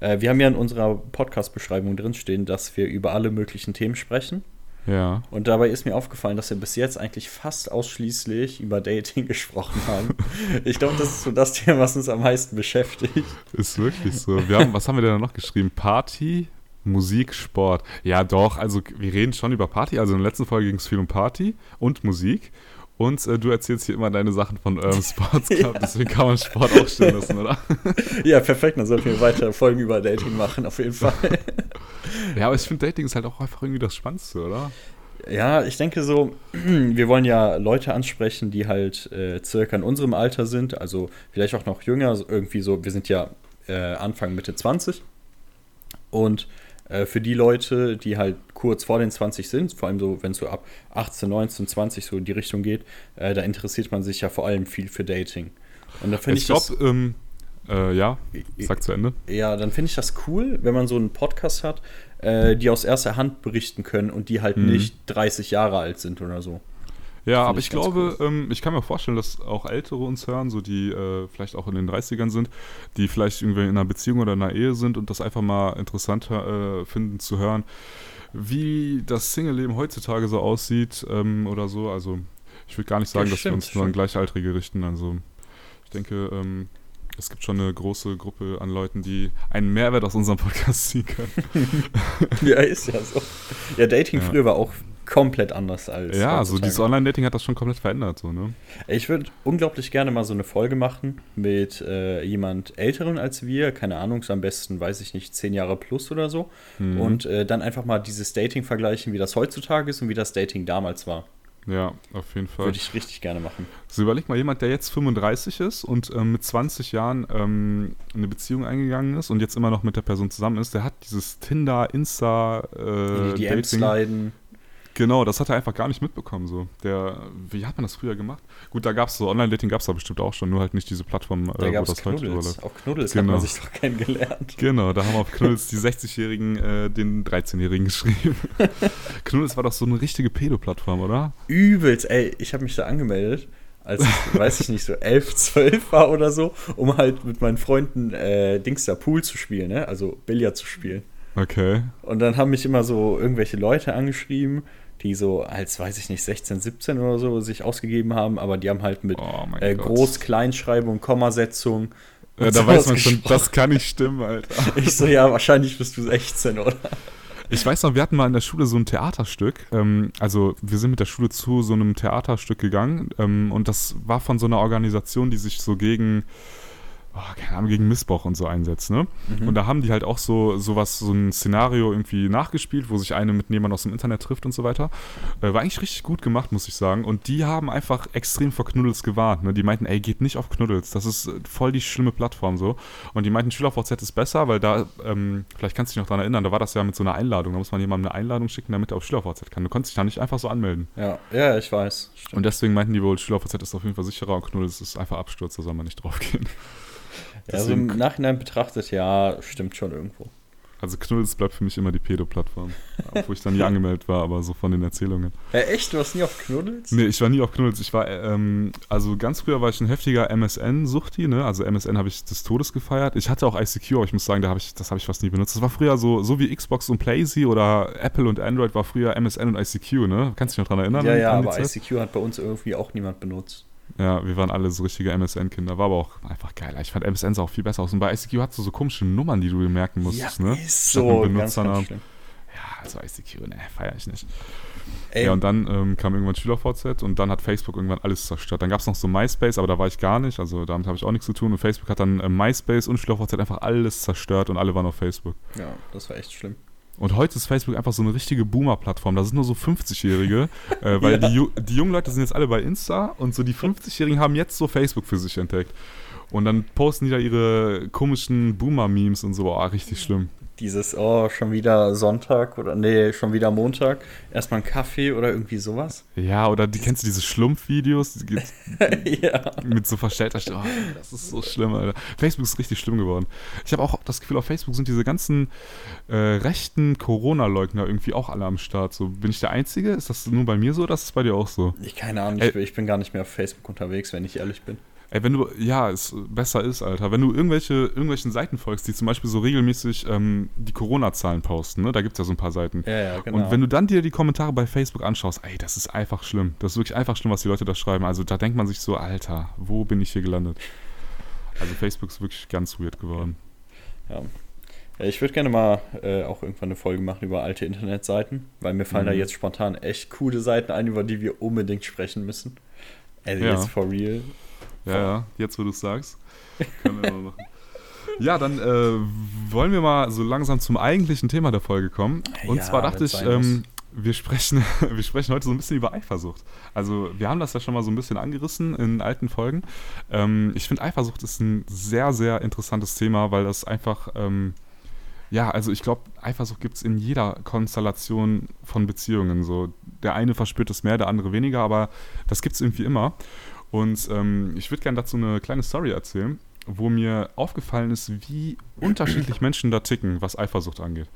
äh, wir haben ja in unserer Podcast-Beschreibung drinstehen, dass wir über alle möglichen Themen sprechen. Ja. Und dabei ist mir aufgefallen, dass wir bis jetzt eigentlich fast ausschließlich über Dating gesprochen haben. ich glaube, das ist so das Thema, was uns am meisten beschäftigt. Ist wirklich so. Wir haben, was haben wir denn noch geschrieben? Party, Musik, Sport. Ja, doch, also wir reden schon über Party. Also in der letzten Folge ging es viel um Party und Musik. Und äh, du erzählst hier immer deine Sachen von eurem Sports Club, ja. deswegen kann man Sport auch stehen lassen, oder? ja, perfekt. Dann sollten wir weitere Folgen über Dating machen, auf jeden Fall. ja, aber ich finde, Dating ist halt auch einfach irgendwie das Spannendste, oder? Ja, ich denke so, wir wollen ja Leute ansprechen, die halt äh, circa in unserem Alter sind, also vielleicht auch noch jünger, irgendwie so, wir sind ja äh, Anfang, Mitte 20. Und äh, für die Leute, die halt kurz vor den 20 sind, vor allem so, wenn es so ab 18, 19, 20 so in die Richtung geht, äh, da interessiert man sich ja vor allem viel für Dating. Und da finde ich, ich glaube, ähm, äh, ja, sag zu Ende. Ja, dann finde ich das cool, wenn man so einen Podcast hat, äh, die aus erster Hand berichten können und die halt mhm. nicht 30 Jahre alt sind oder so. Ja, aber ich, glaube, cool. ähm, ich kann mir vorstellen, dass auch Ältere uns hören, so die äh, vielleicht auch in den 30ern sind, die vielleicht irgendwie in einer Beziehung oder in einer Ehe sind und das einfach mal interessanter äh, finden zu hören, wie das Single-Leben heutzutage so aussieht ähm, oder so. Also ich würde gar nicht sagen, ja, dass wir uns nur an Gleichaltrige richten. Also ich denke, ähm, es gibt schon eine große Gruppe an Leuten, die einen Mehrwert aus unserem Podcast ziehen können. ja, ist ja so. Ja, Dating ja. früher war auch komplett anders als. Ja, also dieses Online-Dating hat das schon komplett verändert, so, ne? Ich würde unglaublich gerne mal so eine Folge machen mit äh, jemand Älteren als wir, keine Ahnung, so am besten, weiß ich nicht, zehn Jahre plus oder so. Mhm. Und äh, dann einfach mal dieses Dating vergleichen, wie das heutzutage ist und wie das Dating damals war. Ja, auf jeden Fall. Würde ich richtig gerne machen. So überleg mal, jemand, der jetzt 35 ist und ähm, mit 20 Jahren ähm, eine Beziehung eingegangen ist und jetzt immer noch mit der Person zusammen ist, der hat dieses Tinder, Insta, äh, die DMs leiden. Genau, das hat er einfach gar nicht mitbekommen. So. Der, wie hat man das früher gemacht? Gut, da gab es so Online-Dating, gab es da bestimmt auch schon, nur halt nicht diese Plattform, da äh, wo das heute überläuft. Auf Knuddels genau. hat man sich doch kennengelernt. Genau, da haben auf Knuddels die 60-Jährigen äh, den 13-Jährigen geschrieben. Knuddels war doch so eine richtige Pedo-Plattform, oder? Übelst, ey, ich habe mich da angemeldet als ich, weiß ich nicht, so 11, 12 war oder so, um halt mit meinen Freunden äh, Dings da Pool zu spielen, ne? also Billard zu spielen. Okay. Und dann haben mich immer so irgendwelche Leute angeschrieben die so als, weiß ich nicht, 16, 17 oder so sich ausgegeben haben, aber die haben halt mit oh äh, Groß-, Kleinschreibung, Kommasetzung. Ja, da weiß man schon, das kann nicht stimmen, Alter. Ich so, ja, wahrscheinlich bist du 16, oder? Ich weiß noch, wir hatten mal in der Schule so ein Theaterstück. Ähm, also wir sind mit der Schule zu so einem Theaterstück gegangen ähm, und das war von so einer Organisation, die sich so gegen oh, keine Ahnung, gegen Missbrauch und so einsetzt, ne? Mhm. Und da haben die halt auch so sowas, so ein Szenario irgendwie nachgespielt, wo sich eine mit jemandem aus dem Internet trifft und so weiter. Äh, war eigentlich richtig gut gemacht, muss ich sagen. Und die haben einfach extrem vor Knuddels gewarnt, ne? Die meinten, ey, geht nicht auf Knuddels, das ist voll die schlimme Plattform so. Und die meinten, SchülerVZ ist besser, weil da, ähm, vielleicht kannst du dich noch daran erinnern, da war das ja mit so einer Einladung, da muss man jemandem eine Einladung schicken, damit er auf SchülerVZ kann. Du konntest dich da nicht einfach so anmelden. Ja, ja, ich weiß. Stimmt. Und deswegen meinten die wohl, SchülerVZ ist auf jeden Fall sicherer und Knuddels ist einfach Absturz, da soll man nicht drauf gehen. Also im Nachhinein betrachtet, ja, stimmt schon irgendwo. Also Knuddels bleibt für mich immer die Pedo-Plattform. obwohl ich dann nie angemeldet war, aber so von den Erzählungen. Ja, echt? Du warst nie auf Knuddels? Nee, ich war nie auf Knuddels. Ich war, ähm, also ganz früher war ich ein heftiger MSN-Suchti, ne? Also MSN habe ich des Todes gefeiert. Ich hatte auch ICQ, aber ich muss sagen, da hab ich, das habe ich fast nie benutzt. Das war früher so, so wie Xbox und PlayZ oder Apple und Android war früher MSN und ICQ, ne? Kannst du dich noch daran erinnern? Ja, ja, aber ICQ hat bei uns irgendwie auch niemand benutzt. Ja, wir waren alle so richtige MSN-Kinder. War aber auch einfach geil. Ich fand MSN sah auch viel besser aus. Und bei ICQ hat du so komische Nummern, die du dir merken musstest, ja, ne? Ist so, Benutzernamen. Ja, also ICQ, ne, feier ich nicht. Ey. Ja, und dann ähm, kam irgendwann SchülerVZ und dann hat Facebook irgendwann alles zerstört. Dann gab es noch so MySpace, aber da war ich gar nicht, also damit habe ich auch nichts zu tun. Und Facebook hat dann äh, MySpace und SchülerVZ einfach alles zerstört und alle waren auf Facebook. Ja, das war echt schlimm. Und heute ist Facebook einfach so eine richtige Boomer-Plattform. Da sind nur so 50-Jährige, äh, weil ja. die, die jungen Leute sind jetzt alle bei Insta und so die 50-Jährigen haben jetzt so Facebook für sich entdeckt. Und dann posten die da ihre komischen Boomer-Memes und so. Oh, richtig schlimm dieses, oh, schon wieder Sonntag oder nee, schon wieder Montag, erstmal einen Kaffee oder irgendwie sowas. Ja, oder die kennst du diese Schlumpf-Videos? ja. Mit so verstellter Stimme. Oh, das ist so schlimm, Alter. Facebook ist richtig schlimm geworden. Ich habe auch das Gefühl, auf Facebook sind diese ganzen äh, rechten Corona-Leugner irgendwie auch alle am Start. So, bin ich der Einzige? Ist das nur bei mir so oder ist das bei dir auch so? Ich keine Ahnung, ich, ich bin gar nicht mehr auf Facebook unterwegs, wenn ich ehrlich bin. Ey, wenn du, ja, es besser ist, Alter, wenn du irgendwelche, irgendwelchen Seiten folgst, die zum Beispiel so regelmäßig ähm, die Corona-Zahlen posten, ne? Da gibt es ja so ein paar Seiten. Ja, ja, genau. Und wenn du dann dir die Kommentare bei Facebook anschaust, ey, das ist einfach schlimm. Das ist wirklich einfach schlimm, was die Leute da schreiben. Also da denkt man sich so, Alter, wo bin ich hier gelandet? Also Facebook ist wirklich ganz weird geworden. Ja. ich würde gerne mal äh, auch irgendwann eine Folge machen über alte Internetseiten, weil mir fallen mhm. da jetzt spontan echt coole Seiten ein, über die wir unbedingt sprechen müssen. Also ja. jetzt for real. Ja, ja, jetzt wo du es sagst. Können wir mal machen. Ja, dann äh, wollen wir mal so langsam zum eigentlichen Thema der Folge kommen. Und ja, zwar dachte ich, ähm, wir sprechen, wir sprechen heute so ein bisschen über Eifersucht. Also wir haben das ja schon mal so ein bisschen angerissen in alten Folgen. Ähm, ich finde Eifersucht ist ein sehr, sehr interessantes Thema, weil das einfach, ähm, ja, also ich glaube, Eifersucht gibt es in jeder Konstellation von Beziehungen. So, der eine verspürt es mehr, der andere weniger, aber das gibt es irgendwie immer. Und ähm, ich würde gerne dazu eine kleine Story erzählen, wo mir aufgefallen ist, wie unterschiedlich Menschen da ticken, was Eifersucht angeht.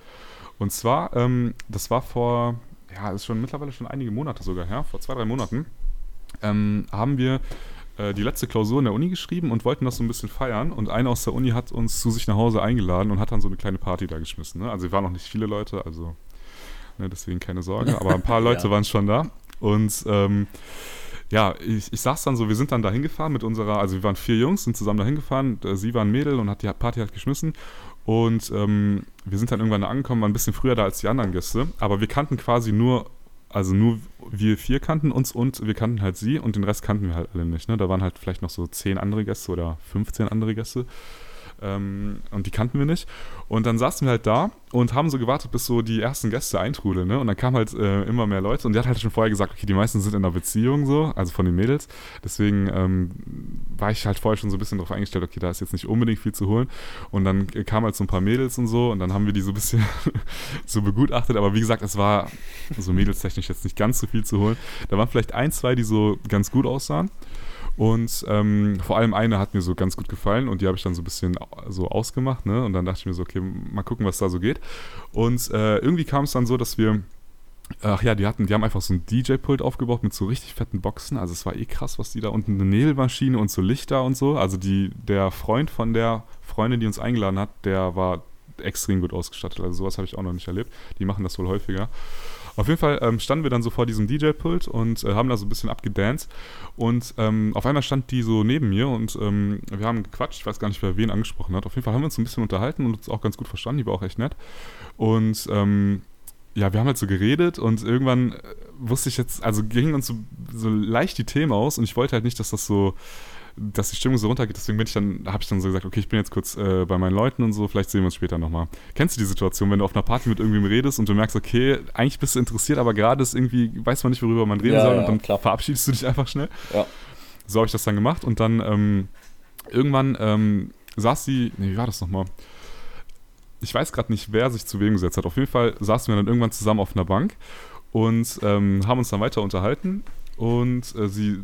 Und zwar, ähm, das war vor, ja, ist schon mittlerweile schon einige Monate sogar her, vor zwei, drei Monaten, ähm, haben wir äh, die letzte Klausur in der Uni geschrieben und wollten das so ein bisschen feiern. Und einer aus der Uni hat uns zu sich nach Hause eingeladen und hat dann so eine kleine Party da geschmissen. Ne? Also, wir waren noch nicht viele Leute, also ne, deswegen keine Sorge, aber ein paar Leute ja. waren schon da. Und ähm, ja, ich, ich saß dann so, wir sind dann da hingefahren mit unserer, also wir waren vier Jungs, sind zusammen da hingefahren, äh, sie war ein Mädel und hat die Party halt geschmissen und ähm, wir sind dann irgendwann da angekommen, waren ein bisschen früher da als die anderen Gäste, aber wir kannten quasi nur, also nur wir vier kannten uns und wir kannten halt sie und den Rest kannten wir halt alle nicht. Ne? Da waren halt vielleicht noch so zehn andere Gäste oder 15 andere Gäste. Ähm, und die kannten wir nicht. Und dann saßen wir halt da und haben so gewartet, bis so die ersten Gäste eintrudeln. Ne? Und dann kamen halt äh, immer mehr Leute. Und die hat halt schon vorher gesagt, okay, die meisten sind in einer Beziehung so, also von den Mädels. Deswegen ähm, war ich halt vorher schon so ein bisschen darauf eingestellt, okay, da ist jetzt nicht unbedingt viel zu holen. Und dann kamen halt so ein paar Mädels und so. Und dann haben wir die so ein bisschen so begutachtet. Aber wie gesagt, es war so mädelstechnisch jetzt nicht ganz so viel zu holen. Da waren vielleicht ein, zwei, die so ganz gut aussahen. Und ähm, vor allem eine hat mir so ganz gut gefallen und die habe ich dann so ein bisschen so ausgemacht. Ne? Und dann dachte ich mir so, okay, mal gucken, was da so geht. Und äh, irgendwie kam es dann so, dass wir Ach ja, die hatten, die haben einfach so ein DJ-Pult aufgebaut mit so richtig fetten Boxen. Also es war eh krass, was die da unten eine Nebelmaschine und so Lichter und so. Also die, der Freund von der Freundin, die uns eingeladen hat, der war extrem gut ausgestattet. Also sowas habe ich auch noch nicht erlebt. Die machen das wohl häufiger. Auf jeden Fall ähm, standen wir dann so vor diesem DJ-Pult und äh, haben da so ein bisschen abgedanced. Und ähm, auf einmal stand die so neben mir und ähm, wir haben gequatscht. Ich weiß gar nicht, wer wen angesprochen hat. Auf jeden Fall haben wir uns ein bisschen unterhalten und uns auch ganz gut verstanden. Die war auch echt nett. Und ähm, ja, wir haben halt so geredet und irgendwann äh, wusste ich jetzt, also gingen uns so, so leicht die Themen aus und ich wollte halt nicht, dass das so dass die Stimmung so runtergeht. Deswegen bin ich dann, habe ich dann so gesagt, okay, ich bin jetzt kurz äh, bei meinen Leuten und so, vielleicht sehen wir uns später nochmal. Kennst du die Situation, wenn du auf einer Party mit irgendwem redest und du merkst, okay, eigentlich bist du interessiert, aber gerade ist irgendwie, weiß man nicht, worüber man reden ja, soll ja, und dann klar. verabschiedest du dich einfach schnell. Ja. So habe ich das dann gemacht und dann ähm, irgendwann ähm, saß sie, nee, wie war das nochmal? Ich weiß gerade nicht, wer sich zu wem gesetzt hat. Auf jeden Fall saßen wir dann irgendwann zusammen auf einer Bank und ähm, haben uns dann weiter unterhalten und äh, sie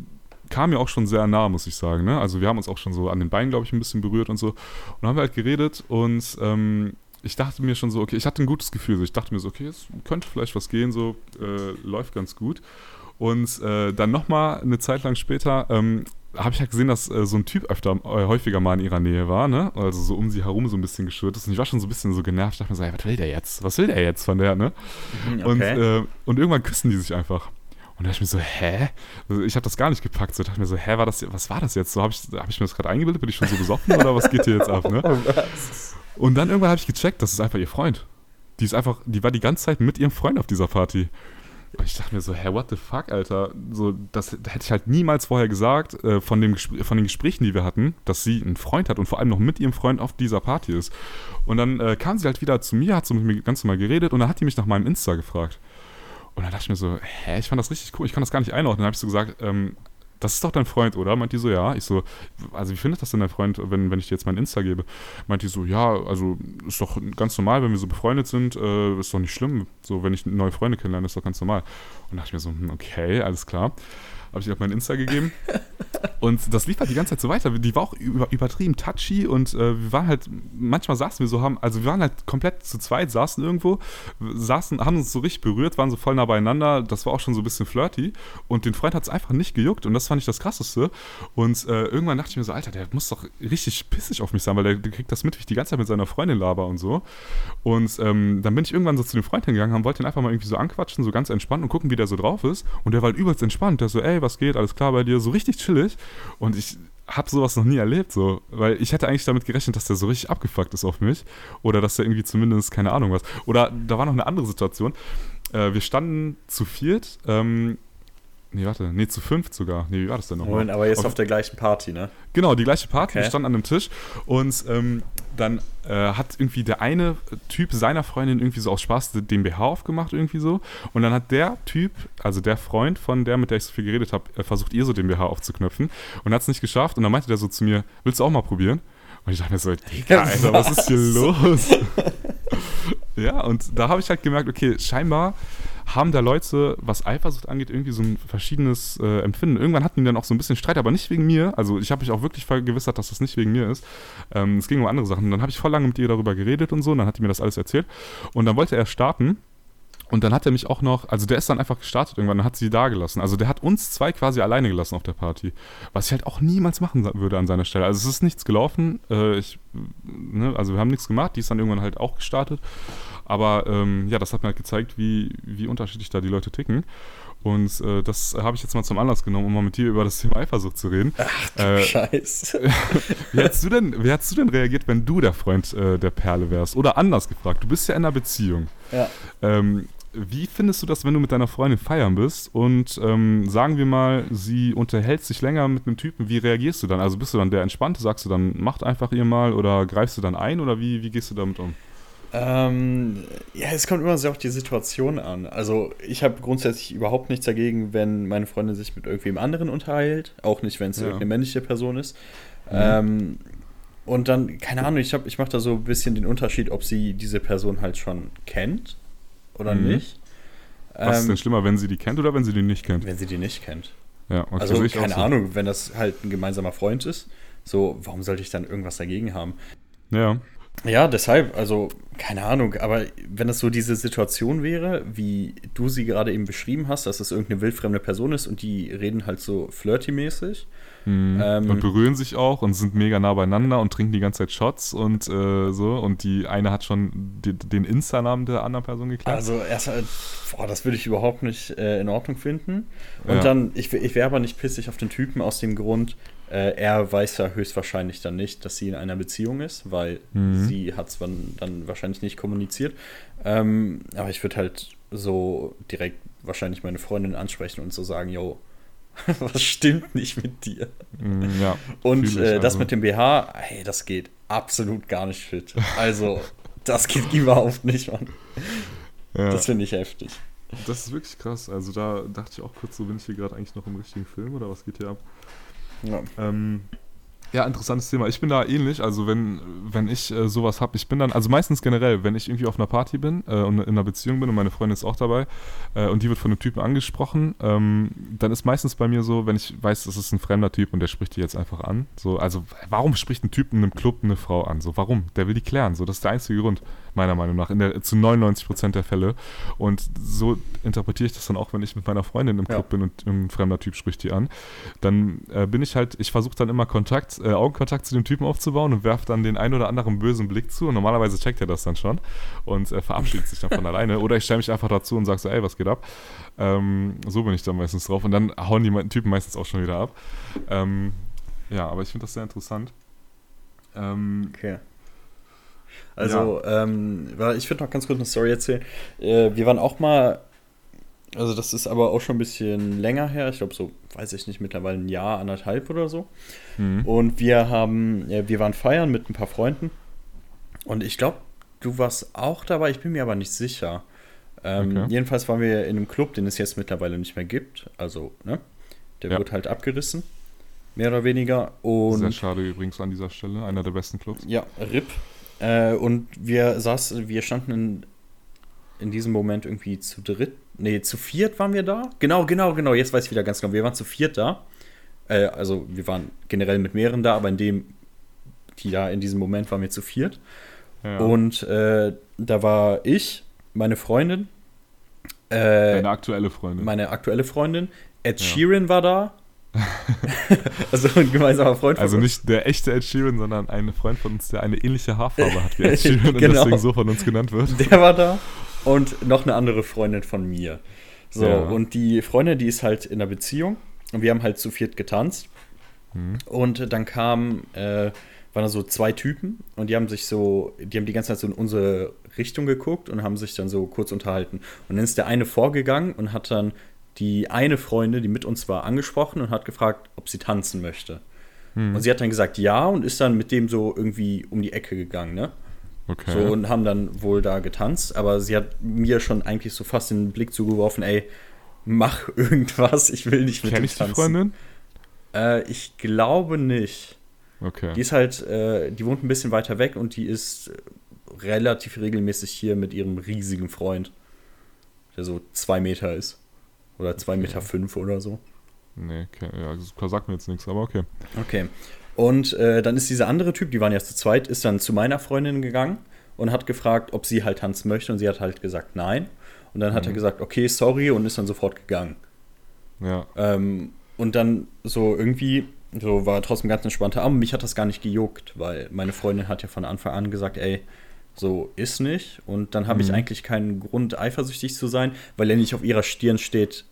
kam mir auch schon sehr nah, muss ich sagen. Ne? Also wir haben uns auch schon so an den Beinen, glaube ich, ein bisschen berührt und so. Und dann haben wir halt geredet und ähm, ich dachte mir schon so, okay, ich hatte ein gutes Gefühl. So. Ich dachte mir so, okay, es könnte vielleicht was gehen, so äh, läuft ganz gut. Und äh, dann nochmal eine Zeit lang später ähm, habe ich halt gesehen, dass äh, so ein Typ öfter äh, häufiger mal in ihrer Nähe war, ne? Also so um sie herum so ein bisschen geschürt ist. Und ich war schon so ein bisschen so genervt. Ich dachte mir so, hey, was will der jetzt? Was will der jetzt von der, ne? Mhm, okay. Und, äh, und irgendwann küssen die sich einfach. Und da dachte ich mir so, hä? Also ich habe das gar nicht gepackt. So dachte mir so, hä, war das, was war das jetzt? So habe ich, hab ich mir das gerade eingebildet? Bin ich schon so besoffen oder was geht hier jetzt ab? Ne? Und dann irgendwann habe ich gecheckt, das ist einfach ihr Freund. Die ist einfach, die war die ganze Zeit mit ihrem Freund auf dieser Party. Und ich dachte mir so, hä, what the fuck, Alter? So, das hätte ich halt niemals vorher gesagt, äh, von, dem von den Gesprächen, die wir hatten, dass sie einen Freund hat und vor allem noch mit ihrem Freund auf dieser Party ist. Und dann äh, kam sie halt wieder zu mir, hat so mit mir ganz normal geredet und dann hat die mich nach meinem Insta gefragt. Und dann dachte ich mir so, hä, ich fand das richtig cool, ich kann das gar nicht einordnen. Dann habe ich so gesagt, ähm, das ist doch dein Freund, oder? Meint die so, ja. Ich so, also wie findet das denn dein Freund, wenn, wenn ich dir jetzt mein Insta gebe? Meint die so, ja, also ist doch ganz normal, wenn wir so befreundet sind, äh, ist doch nicht schlimm. So, wenn ich neue Freunde kennenlerne, ist doch ganz normal. Und dachte ich mir so, hm, okay, alles klar habe ich auf mein Insta gegeben. und das lief halt die ganze Zeit so weiter. Die war auch übertrieben touchy und äh, wir waren halt, manchmal saßen wir so, haben, also wir waren halt komplett zu zweit, saßen irgendwo, saßen, haben uns so richtig berührt, waren so voll nah beieinander. Das war auch schon so ein bisschen flirty. Und den Freund hat es einfach nicht gejuckt und das fand ich das Krasseste. Und äh, irgendwann dachte ich mir so, Alter, der muss doch richtig pissig auf mich sein, weil der, der kriegt das mit, wie ich die ganze Zeit mit seiner Freundin laber und so. Und ähm, dann bin ich irgendwann so zu dem Freund hingegangen, haben, wollte ihn einfach mal irgendwie so anquatschen, so ganz entspannt und gucken, wie der so drauf ist. Und der war halt übelst entspannt. Der so, ey, was geht, alles klar bei dir, so richtig chillig. Und ich habe sowas noch nie erlebt, so, weil ich hätte eigentlich damit gerechnet, dass der so richtig abgefuckt ist auf mich oder dass der irgendwie zumindest keine Ahnung was. Oder da war noch eine andere Situation. Äh, wir standen zu viert. Ähm, Nee, warte, nee, zu fünft sogar. Nee, wie war das denn nochmal? aber jetzt auf, auf, der gleichen Party, ne? Genau, die gleiche Party. Okay. Wir standen an einem Tisch und ähm, dann äh, hat irgendwie der eine Typ seiner Freundin irgendwie so aus Spaß den BH aufgemacht, irgendwie so. Und dann hat der Typ, also der Freund von der, mit der ich so viel geredet habe, äh, versucht, ihr so den BH aufzuknöpfen und hat es nicht geschafft. Und dann meinte der so zu mir, willst du auch mal probieren? Und ich dachte mir so, Digga, Alter, was ist hier los? ja, und da habe ich halt gemerkt, okay, scheinbar haben da Leute, was Eifersucht angeht, irgendwie so ein verschiedenes äh, Empfinden. Irgendwann hatten die dann auch so ein bisschen Streit, aber nicht wegen mir. Also ich habe mich auch wirklich vergewissert, dass das nicht wegen mir ist. Ähm, es ging um andere Sachen. Und dann habe ich voll lange mit ihr darüber geredet und so. Und dann hat die mir das alles erzählt. Und dann wollte er starten. Und dann hat er mich auch noch, also der ist dann einfach gestartet irgendwann, dann hat sie da gelassen. Also der hat uns zwei quasi alleine gelassen auf der Party. Was ich halt auch niemals machen würde an seiner Stelle. Also es ist nichts gelaufen. Äh, ich, ne, also wir haben nichts gemacht. Die ist dann irgendwann halt auch gestartet. Aber ähm, ja, das hat mir halt gezeigt, wie, wie unterschiedlich da die Leute ticken. Und äh, das habe ich jetzt mal zum Anlass genommen, um mal mit dir über das Thema Eifersucht zu reden. Ach du äh, Scheiße. wie, hättest du denn, wie hättest du denn reagiert, wenn du der Freund äh, der Perle wärst? Oder anders gefragt, du bist ja in einer Beziehung. Ja. Ähm, wie findest du das, wenn du mit deiner Freundin feiern bist und ähm, sagen wir mal, sie unterhält sich länger mit einem Typen, wie reagierst du dann? Also bist du dann der Entspannte, sagst du dann, macht einfach ihr mal oder greifst du dann ein oder wie, wie gehst du damit um? Ähm, ja, es kommt immer sehr auf die Situation an. Also ich habe grundsätzlich überhaupt nichts dagegen, wenn meine Freundin sich mit irgendwem anderen unterhält. Auch nicht, wenn es ja. irgendeine männliche Person ist. Mhm. Ähm, und dann, keine Ahnung, ich, ich mache da so ein bisschen den Unterschied, ob sie diese Person halt schon kennt oder mhm. nicht. Was ähm, ist denn schlimmer, wenn sie die kennt oder wenn sie die nicht kennt? Wenn sie die nicht kennt. Ja, okay. Also keine so. Ahnung, wenn das halt ein gemeinsamer Freund ist, so, warum sollte ich dann irgendwas dagegen haben? Ja. Ja, deshalb, also keine Ahnung, aber wenn das so diese Situation wäre, wie du sie gerade eben beschrieben hast, dass es irgendeine wildfremde Person ist und die reden halt so flirty-mäßig. Mhm. Ähm, und berühren sich auch und sind mega nah beieinander und trinken die ganze Zeit Shots und äh, so. Und die eine hat schon die, den Insta-Namen der anderen Person geklärt. Also erstmal, boah, das würde ich überhaupt nicht äh, in Ordnung finden. Und ja. dann, ich, ich wäre aber nicht pissig auf den Typen aus dem Grund, äh, er weiß ja höchstwahrscheinlich dann nicht, dass sie in einer Beziehung ist, weil mhm. sie hat es dann wahrscheinlich nicht kommuniziert. Ähm, aber ich würde halt so direkt wahrscheinlich meine Freundin ansprechen und so sagen, yo, was stimmt nicht mit dir? Mhm, ja, und äh, das also. mit dem BH, hey, das geht absolut gar nicht fit. Also, das geht überhaupt nicht, Mann. Ja. Das finde ich heftig. Das ist wirklich krass. Also da dachte ich auch kurz so, bin ich hier gerade eigentlich noch im richtigen Film oder was geht hier ab? Ja. Ähm, ja, interessantes Thema. Ich bin da ähnlich. Also wenn, wenn ich äh, sowas habe, ich bin dann, also meistens generell, wenn ich irgendwie auf einer Party bin äh, und in einer Beziehung bin und meine Freundin ist auch dabei äh, und die wird von einem Typen angesprochen, ähm, dann ist meistens bei mir so, wenn ich weiß, das ist ein fremder Typ und der spricht die jetzt einfach an. So, also warum spricht ein Typ in einem Club eine Frau an? So, warum? Der will die klären. So, das ist der einzige Grund meiner Meinung nach, in der, zu 99 Prozent der Fälle. Und so interpretiere ich das dann auch, wenn ich mit meiner Freundin im Club ja. bin und ein fremder Typ spricht die an. Dann äh, bin ich halt, ich versuche dann immer Kontakt, äh, Augenkontakt zu dem Typen aufzubauen und werfe dann den ein oder anderen bösen Blick zu. Und normalerweise checkt er das dann schon und äh, verabschiedet sich dann von alleine. Oder ich stelle mich einfach dazu und sage so, ey, was geht ab? Ähm, so bin ich dann meistens drauf. Und dann hauen die Typen meistens auch schon wieder ab. Ähm, ja, aber ich finde das sehr interessant. Ähm, okay. Also, ja. ähm, ich würde noch ganz kurz eine Story erzählen. Äh, wir waren auch mal, also das ist aber auch schon ein bisschen länger her, ich glaube so, weiß ich nicht, mittlerweile ein Jahr, anderthalb oder so. Mhm. Und wir haben, ja, wir waren feiern mit ein paar Freunden. Und ich glaube, du warst auch dabei, ich bin mir aber nicht sicher. Ähm, okay. Jedenfalls waren wir in einem Club, den es jetzt mittlerweile nicht mehr gibt. Also, ne? Der ja. wird halt abgerissen. Mehr oder weniger. Und Sehr schade übrigens an dieser Stelle. Einer der besten Clubs. Ja, RIP. Äh, und wir saßen, wir standen in, in diesem Moment irgendwie zu dritt, nee, zu viert waren wir da. Genau, genau, genau, jetzt weiß ich wieder ganz genau. Wir waren zu viert da. Äh, also wir waren generell mit mehreren da, aber in dem, die da in diesem Moment waren wir zu viert. Ja. Und äh, da war ich, meine Freundin. Äh, Deine aktuelle Freundin. Meine aktuelle Freundin. Ed ja. Sheeran war da. also ein gemeinsamer Freund von Also uns. nicht der echte Ed Sheeran, sondern ein Freund von uns, der eine ähnliche Haarfarbe hat wie Ed Sheeran genau. und deswegen so von uns genannt wird. Der war da und noch eine andere Freundin von mir. So, ja. und die Freundin, die ist halt in einer Beziehung und wir haben halt zu viert getanzt. Mhm. Und dann kamen, äh, waren da so zwei Typen und die haben sich so, die haben die ganze Zeit so in unsere Richtung geguckt und haben sich dann so kurz unterhalten. Und dann ist der eine vorgegangen und hat dann die eine Freundin, die mit uns war, angesprochen und hat gefragt, ob sie tanzen möchte. Hm. Und sie hat dann gesagt ja und ist dann mit dem so irgendwie um die Ecke gegangen, ne? Okay. So und haben dann wohl da getanzt, aber sie hat mir schon eigentlich so fast den Blick zugeworfen, ey, mach irgendwas, ich will nicht mit Kenn dir tanzen. Die Freundin? Äh, ich glaube nicht. Okay. Die ist halt, äh, die wohnt ein bisschen weiter weg und die ist relativ regelmäßig hier mit ihrem riesigen Freund, der so zwei Meter ist. Oder zwei okay. Meter fünf oder so. Nee, okay. ja, das sagt mir jetzt nichts, aber okay. Okay. Und äh, dann ist dieser andere Typ, die waren ja zu zweit, ist dann zu meiner Freundin gegangen und hat gefragt, ob sie halt tanzen möchte. Und sie hat halt gesagt, nein. Und dann hat mhm. er gesagt, okay, sorry, und ist dann sofort gegangen. Ja. Ähm, und dann so irgendwie, so war trotzdem ganz entspannter Abend. Mich hat das gar nicht gejuckt, weil meine Freundin hat ja von Anfang an gesagt, ey, so ist nicht. Und dann habe mhm. ich eigentlich keinen Grund, eifersüchtig zu sein, weil er nicht auf ihrer Stirn steht,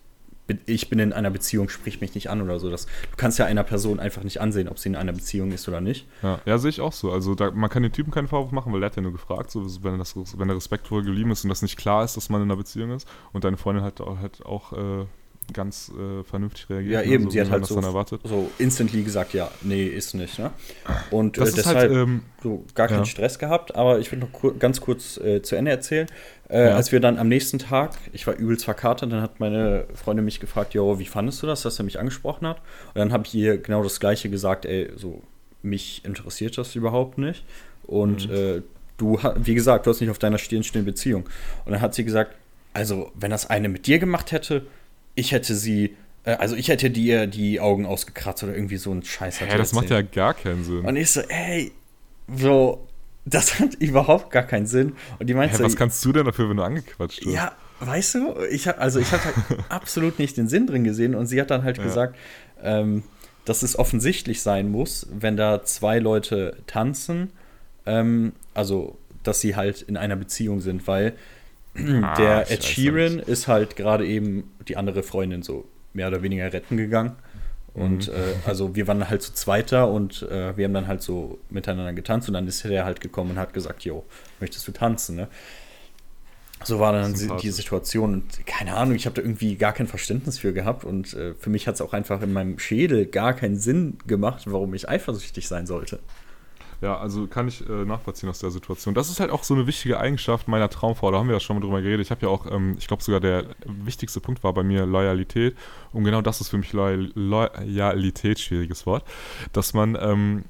ich bin in einer Beziehung, sprich mich nicht an oder so. Das, du kannst ja einer Person einfach nicht ansehen, ob sie in einer Beziehung ist oder nicht. Ja, ja sehe ich auch so. Also da, man kann den Typen keinen Vorwurf machen, weil er hat ja nur gefragt, so, wenn, das, wenn der respektvoll geblieben ist und das nicht klar ist, dass man in einer Beziehung ist und deine Freundin hat, hat auch äh, ganz äh, vernünftig reagiert. Ja, ne, eben, so, sie hat halt so, so instantly gesagt, ja, nee, ist nicht. Ne? Und äh, deshalb halt, ähm, so gar keinen ja. Stress gehabt, aber ich will noch kur ganz kurz äh, zu Ende erzählen. Äh, ja. Als wir dann am nächsten Tag, ich war übelst verkatert, dann hat meine Freundin mich gefragt, jo, wie fandest du das, dass er mich angesprochen hat? Und dann habe ich ihr genau das Gleiche gesagt, ey, so, mich interessiert das überhaupt nicht. Und mhm. Äh, du, wie gesagt, du hast nicht auf deiner Stirn stehende Beziehung. Und dann hat sie gesagt, also, wenn das eine mit dir gemacht hätte, ich hätte sie, äh, also ich hätte dir die Augen ausgekratzt oder irgendwie so ein Scheiß. Ja, das macht ja gar keinen Sinn. Und ich so, ey, so, das hat überhaupt gar keinen Sinn. Und die meinte hey, was kannst du denn dafür, wenn du angequatscht wirst? Ja, weißt du, ich hab, also ich habe halt absolut nicht den Sinn drin gesehen und sie hat dann halt ja. gesagt, ähm, dass es offensichtlich sein muss, wenn da zwei Leute tanzen, ähm, also dass sie halt in einer Beziehung sind, weil Ah, der Ed Sheeran ist halt gerade eben die andere Freundin so mehr oder weniger retten gegangen. Und mhm. äh, also wir waren halt zu zweiter und äh, wir haben dann halt so miteinander getanzt und dann ist der halt gekommen und hat gesagt, jo, möchtest du tanzen, ne? So war dann die Situation und keine Ahnung, ich habe da irgendwie gar kein Verständnis für gehabt und äh, für mich hat es auch einfach in meinem Schädel gar keinen Sinn gemacht, warum ich eifersüchtig sein sollte. Ja, also kann ich äh, nachvollziehen aus der Situation. Das ist halt auch so eine wichtige Eigenschaft meiner Traumfrau. Da haben wir ja schon mal drüber geredet. Ich habe ja auch, ähm, ich glaube sogar der wichtigste Punkt war bei mir Loyalität. Und genau das ist für mich Loyal Loyalität, schwieriges Wort. Dass man, ähm,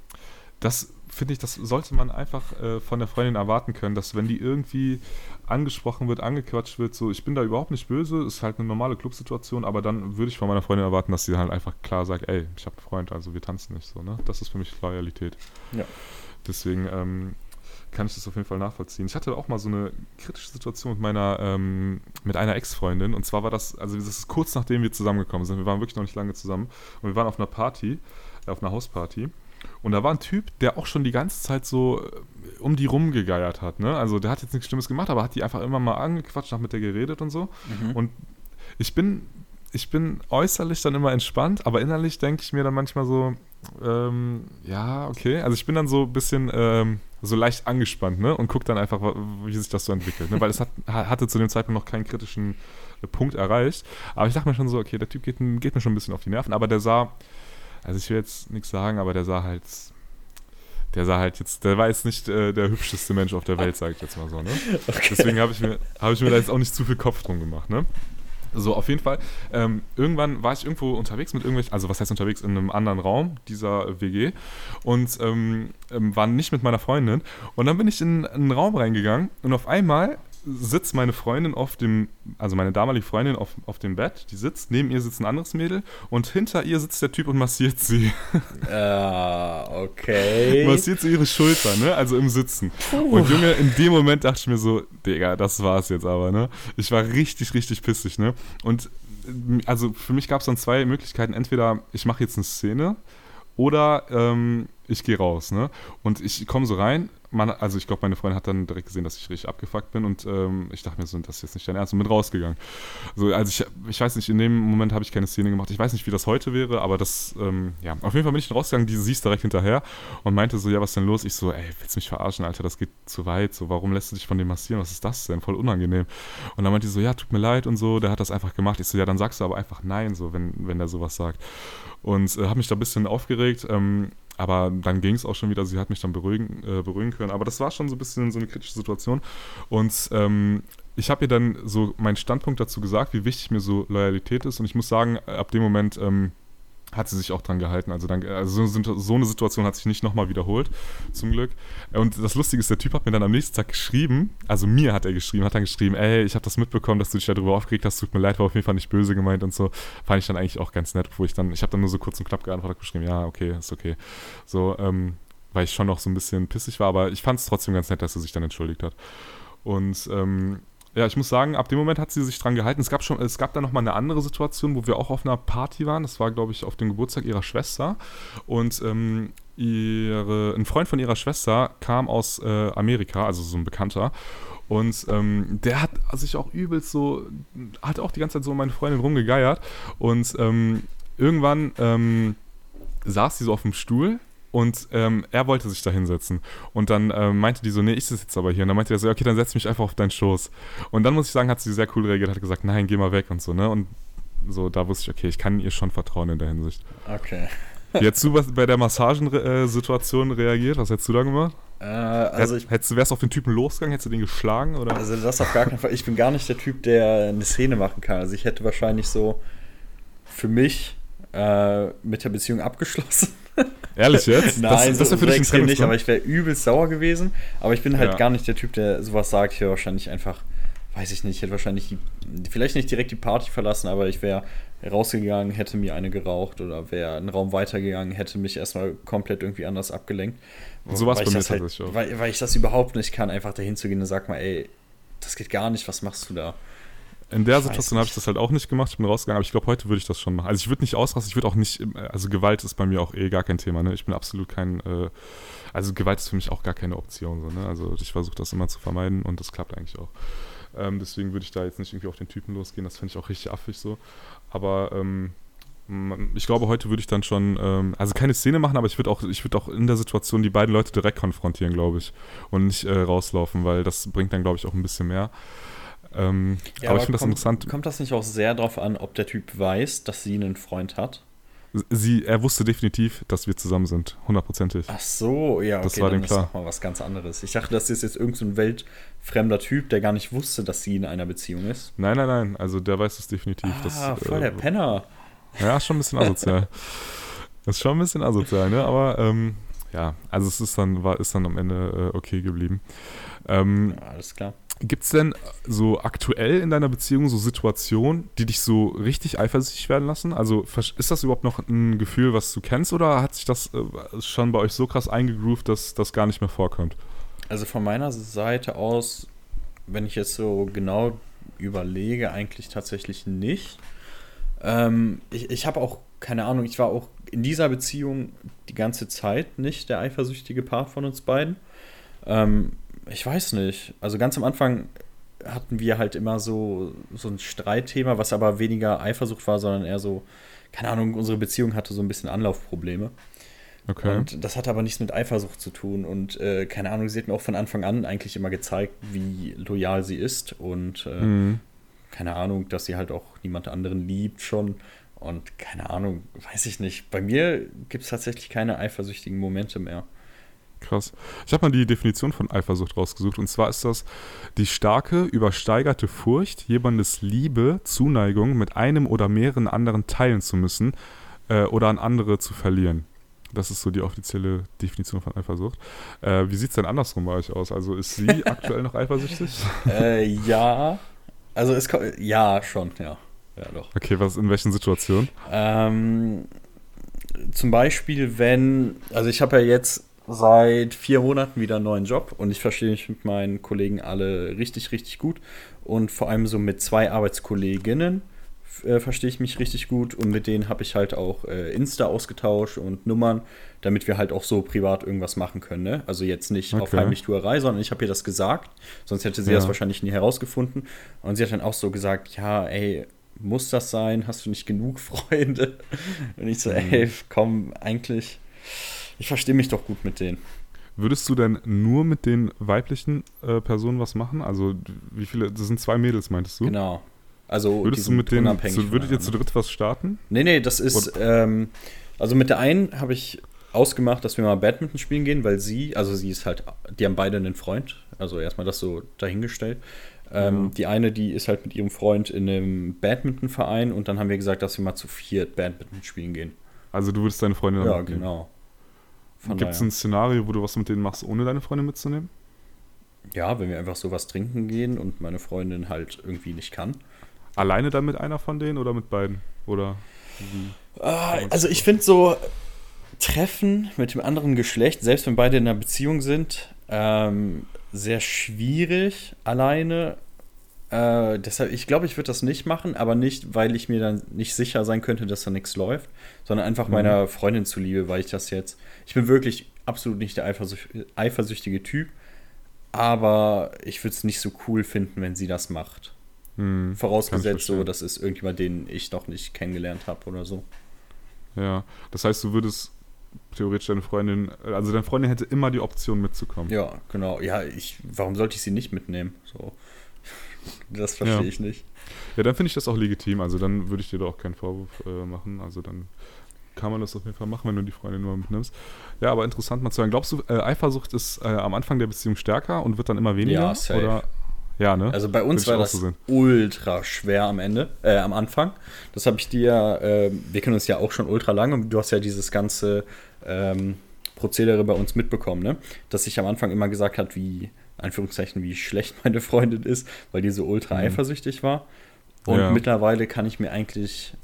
das finde ich, das sollte man einfach äh, von der Freundin erwarten können, dass wenn die irgendwie angesprochen wird, angequatscht wird, so, ich bin da überhaupt nicht böse, ist halt eine normale Clubsituation, aber dann würde ich von meiner Freundin erwarten, dass sie halt einfach klar sagt, ey, ich habe einen Freund, also wir tanzen nicht so, ne? Das ist für mich Loyalität. Ja. Deswegen ähm, kann ich das auf jeden Fall nachvollziehen. Ich hatte auch mal so eine kritische Situation mit meiner, ähm, mit einer Ex-Freundin. Und zwar war das, also das ist kurz nachdem wir zusammengekommen sind. Wir waren wirklich noch nicht lange zusammen. Und wir waren auf einer Party, auf einer Hausparty. Und da war ein Typ, der auch schon die ganze Zeit so äh, um die rumgegeiert hat. Ne? Also der hat jetzt nichts Schlimmes gemacht, aber hat die einfach immer mal angequatscht, hat mit der geredet und so. Mhm. Und ich bin, ich bin äußerlich dann immer entspannt, aber innerlich denke ich mir dann manchmal so, ähm, ja, okay. Also ich bin dann so ein bisschen ähm, so leicht angespannt, ne? Und gucke dann einfach, wie sich das so entwickelt. Ne? Weil es hat, hatte zu dem Zeitpunkt noch keinen kritischen äh, Punkt erreicht. Aber ich dachte mir schon so, okay, der Typ geht, geht mir schon ein bisschen auf die Nerven. Aber der sah, also ich will jetzt nichts sagen, aber der sah halt der sah halt jetzt, der war jetzt nicht äh, der hübscheste Mensch auf der Welt, sage ich jetzt mal so, ne? Okay. Deswegen habe ich, mir, hab ich mir da jetzt auch nicht zu viel Kopf drum gemacht, ne? So, auf jeden Fall. Ähm, irgendwann war ich irgendwo unterwegs mit irgendwelchen, also was heißt unterwegs, in einem anderen Raum dieser WG und ähm, ähm, war nicht mit meiner Freundin. Und dann bin ich in einen Raum reingegangen und auf einmal sitzt meine Freundin auf dem, also meine damalige Freundin auf, auf dem Bett, die sitzt, neben ihr sitzt ein anderes Mädel und hinter ihr sitzt der Typ und massiert sie. Ah, uh, okay. massiert sie ihre Schulter, ne? Also im Sitzen. Puh. Und Junge, in dem Moment dachte ich mir so, Digga, das war's jetzt aber, ne? Ich war richtig, richtig pissig, ne? Und also für mich gab es dann zwei Möglichkeiten. Entweder ich mache jetzt eine Szene oder ähm, ich gehe raus, ne? Und ich komme so rein, man, also ich glaube, meine Freundin hat dann direkt gesehen, dass ich richtig abgefuckt bin und ähm, ich dachte mir so, das ist jetzt nicht dein Ernst und bin rausgegangen. So, also ich, ich weiß nicht, in dem Moment habe ich keine Szene gemacht. Ich weiß nicht, wie das heute wäre, aber das, ähm, ja, auf jeden Fall bin ich rausgegangen, die siehst direkt hinterher und meinte so, ja, was denn los? Ich so, ey, willst du mich verarschen, Alter, das geht zu weit, so, warum lässt du dich von dem massieren? Was ist das denn? Voll unangenehm. Und dann meinte die so, ja, tut mir leid und so, der hat das einfach gemacht. Ich so, ja, dann sagst du aber einfach nein, so, wenn, wenn der sowas sagt und äh, habe mich da ein bisschen aufgeregt. Ähm, aber dann ging es auch schon wieder, sie hat mich dann beruhigen, äh, beruhigen können. Aber das war schon so ein bisschen so eine kritische Situation. Und ähm, ich habe ihr dann so meinen Standpunkt dazu gesagt, wie wichtig mir so Loyalität ist. Und ich muss sagen, ab dem Moment ähm, hat sie sich auch dran gehalten. Also, dann, also so, eine Situation hat sich nicht nochmal wiederholt, zum Glück. Und das Lustige ist, der Typ hat mir dann am nächsten Tag geschrieben, also mir hat er geschrieben, hat dann geschrieben, ey, ich habe das mitbekommen, dass du dich darüber aufgeregt hast, tut mir leid, war auf jeden Fall nicht böse gemeint und so. Fand ich dann eigentlich auch ganz nett, wo ich dann, ich habe dann nur so kurz und knapp geantwortet, geschrieben, ja, okay, ist okay. So, ähm, weil ich schon noch so ein bisschen pissig war, aber ich fand es trotzdem ganz nett, dass er sich dann entschuldigt hat. Und ähm, ja, ich muss sagen, ab dem Moment hat sie sich dran gehalten. Es gab schon, es gab dann nochmal eine andere Situation, wo wir auch auf einer Party waren. Das war, glaube ich, auf dem Geburtstag ihrer Schwester. Und ähm, ihre, ein Freund von ihrer Schwester kam aus äh, Amerika, also so ein Bekannter. Und ähm, der hat sich auch übelst so, hat auch die ganze Zeit so um meine Freundin rumgegeiert. Und ähm, irgendwann ähm, saß sie so auf dem Stuhl und ähm, er wollte sich da hinsetzen. Und dann ähm, meinte die so, nee, ich sitze jetzt aber hier. Und dann meinte er so, okay, dann setz mich einfach auf deinen Schoß. Und dann muss ich sagen, hat sie sehr cool reagiert, hat gesagt, nein, geh mal weg und so, ne? Und so, da wusste ich, okay, ich kann ihr schon vertrauen in der Hinsicht. Okay. Wie hättest du bei der Massagensituation reagiert? Was hättest du da gemacht? Äh, also ich, hättest, wärst du auf den Typen losgegangen? Hättest du den geschlagen? Oder? Also das auf gar keinen Fall. Ich bin gar nicht der Typ, der eine Szene machen kann. Also ich hätte wahrscheinlich so für mich äh, mit der Beziehung abgeschlossen. Ehrlich jetzt? Nein, das, das so, für dich extrem nicht, aber ich wäre übelst sauer gewesen. Aber ich bin halt ja. gar nicht der Typ, der sowas sagt. Ich wäre wahrscheinlich einfach, weiß ich nicht, ich hätte wahrscheinlich die, vielleicht nicht direkt die Party verlassen, aber ich wäre rausgegangen, hätte mir eine geraucht oder wäre einen Raum weitergegangen, hätte mich erstmal komplett irgendwie anders abgelenkt. So was bei mir halt, weil, weil ich das überhaupt nicht kann, einfach dahin zu gehen und sag mal, ey, das geht gar nicht, was machst du da? In der Situation habe ich das halt auch nicht gemacht. Ich bin rausgegangen, aber ich glaube, heute würde ich das schon machen. Also ich würde nicht ausrasten, ich würde auch nicht, also Gewalt ist bei mir auch eh gar kein Thema. Ne? Ich bin absolut kein, äh, also Gewalt ist für mich auch gar keine Option. So, ne? Also ich versuche das immer zu vermeiden und das klappt eigentlich auch. Ähm, deswegen würde ich da jetzt nicht irgendwie auf den Typen losgehen. Das finde ich auch richtig affig so. Aber ähm, ich glaube, heute würde ich dann schon, ähm, also keine Szene machen, aber ich würde auch, ich auch in der Situation die beiden Leute direkt konfrontieren, glaube ich. Und nicht äh, rauslaufen, weil das bringt dann, glaube ich, auch ein bisschen mehr. Ähm, ja, aber, aber ich finde das interessant. Kommt das nicht auch sehr darauf an, ob der Typ weiß, dass sie einen Freund hat? Sie, er wusste definitiv, dass wir zusammen sind, hundertprozentig. Ach so, ja, okay, das war dann dem klar. ist mal was ganz anderes. Ich dachte, das ist jetzt irgendein so weltfremder Typ, der gar nicht wusste, dass sie in einer Beziehung ist. Nein, nein, nein, also der weiß es definitiv. Ah, das, voll äh, der Penner. Ja, schon ein bisschen asozial. das ist schon ein bisschen asozial, ne? Aber ähm, ja, also es ist dann, war, ist dann am Ende äh, okay geblieben. Ähm, ja, alles klar. Gibt es denn so aktuell in deiner Beziehung so Situationen, die dich so richtig eifersüchtig werden lassen? Also ist das überhaupt noch ein Gefühl, was du kennst, oder hat sich das äh, schon bei euch so krass eingegroovt, dass das gar nicht mehr vorkommt? Also von meiner Seite aus, wenn ich jetzt so genau überlege, eigentlich tatsächlich nicht. Ähm, ich ich habe auch, keine Ahnung, ich war auch in dieser Beziehung die ganze Zeit nicht der eifersüchtige Part von uns beiden. Ähm, ich weiß nicht. Also ganz am Anfang hatten wir halt immer so, so ein Streitthema, was aber weniger Eifersucht war, sondern eher so, keine Ahnung, unsere Beziehung hatte so ein bisschen Anlaufprobleme. Okay. Und das hatte aber nichts mit Eifersucht zu tun. Und äh, keine Ahnung, sie hat mir auch von Anfang an eigentlich immer gezeigt, wie loyal sie ist. Und äh, mhm. keine Ahnung, dass sie halt auch niemand anderen liebt schon. Und keine Ahnung, weiß ich nicht. Bei mir gibt es tatsächlich keine eifersüchtigen Momente mehr. Krass. Ich habe mal die Definition von Eifersucht rausgesucht. Und zwar ist das die starke, übersteigerte Furcht, jemandes Liebe, Zuneigung mit einem oder mehreren anderen teilen zu müssen äh, oder an andere zu verlieren. Das ist so die offizielle Definition von Eifersucht. Äh, wie sieht es denn andersrum bei euch aus? Also ist sie aktuell noch eifersüchtig? Äh, ja. Also es ja schon, ja. Ja, doch. Okay, was in welchen Situationen? Ähm, zum Beispiel, wenn, also ich habe ja jetzt seit vier Monaten wieder einen neuen Job und ich verstehe mich mit meinen Kollegen alle richtig, richtig gut. Und vor allem so mit zwei Arbeitskolleginnen äh, verstehe ich mich richtig gut und mit denen habe ich halt auch äh, Insta ausgetauscht und Nummern, damit wir halt auch so privat irgendwas machen können. Ne? Also jetzt nicht okay. auf Heimlichtuerei, sondern ich habe ihr das gesagt, sonst hätte sie ja. das wahrscheinlich nie herausgefunden. Und sie hat dann auch so gesagt, ja, ey, muss das sein? Hast du nicht genug Freunde? Und ich so, mhm. ey, komm, eigentlich ich verstehe mich doch gut mit denen. Würdest du denn nur mit den weiblichen äh, Personen was machen? Also wie viele, das sind zwei Mädels, meintest du? Genau. Also würdest du mit denen, zu, würdet ihr zu dritt was starten? Nee, nee, das ist, ähm, also mit der einen habe ich ausgemacht, dass wir mal Badminton spielen gehen, weil sie, also sie ist halt, die haben beide einen Freund, also erstmal das so dahingestellt. Ähm, ja. Die eine, die ist halt mit ihrem Freund in einem Badmintonverein und dann haben wir gesagt, dass wir mal zu viert Badminton spielen gehen. Also du würdest deine Freundin Ja, mitnehmen. genau. Gibt es ein Szenario, wo du was mit denen machst, ohne deine Freundin mitzunehmen? Ja, wenn wir einfach so was trinken gehen und meine Freundin halt irgendwie nicht kann. Alleine dann mit einer von denen oder mit beiden? Oder ah, also ich finde so Treffen mit dem anderen Geschlecht, selbst wenn beide in einer Beziehung sind, ähm, sehr schwierig alleine. Äh, deshalb, ich glaube, ich würde das nicht machen, aber nicht, weil ich mir dann nicht sicher sein könnte, dass da nichts läuft, sondern einfach mhm. meiner Freundin zuliebe, weil ich das jetzt. Ich bin wirklich absolut nicht der eifersüch eifersüchtige Typ, aber ich würde es nicht so cool finden, wenn sie das macht. Mhm, Vorausgesetzt so, das ist irgendjemand, den ich noch nicht kennengelernt habe oder so. Ja, das heißt, du würdest theoretisch deine Freundin, also deine Freundin hätte immer die Option mitzukommen. Ja, genau. Ja, ich, warum sollte ich sie nicht mitnehmen? So. Das verstehe ja. ich nicht. Ja, dann finde ich das auch legitim. Also dann würde ich dir da auch keinen Vorwurf äh, machen. Also dann kann man das auf jeden Fall machen, wenn du die Freundin nur mitnimmst. Ja, aber interessant mal zu hören. Glaubst du, äh, Eifersucht ist äh, am Anfang der Beziehung stärker und wird dann immer weniger? Ja, safe. Oder? Ja, ne? Also bei uns war das so ultra schwer am Ende, äh, am Anfang. Das habe ich dir, äh, wir kennen uns ja auch schon ultra lange und du hast ja dieses ganze ähm, Prozedere bei uns mitbekommen, ne? Dass ich am Anfang immer gesagt habe, wie, Anführungszeichen, wie schlecht meine Freundin ist, weil die so ultra mhm. eifersüchtig war. Und ja. mittlerweile kann ich mir eigentlich,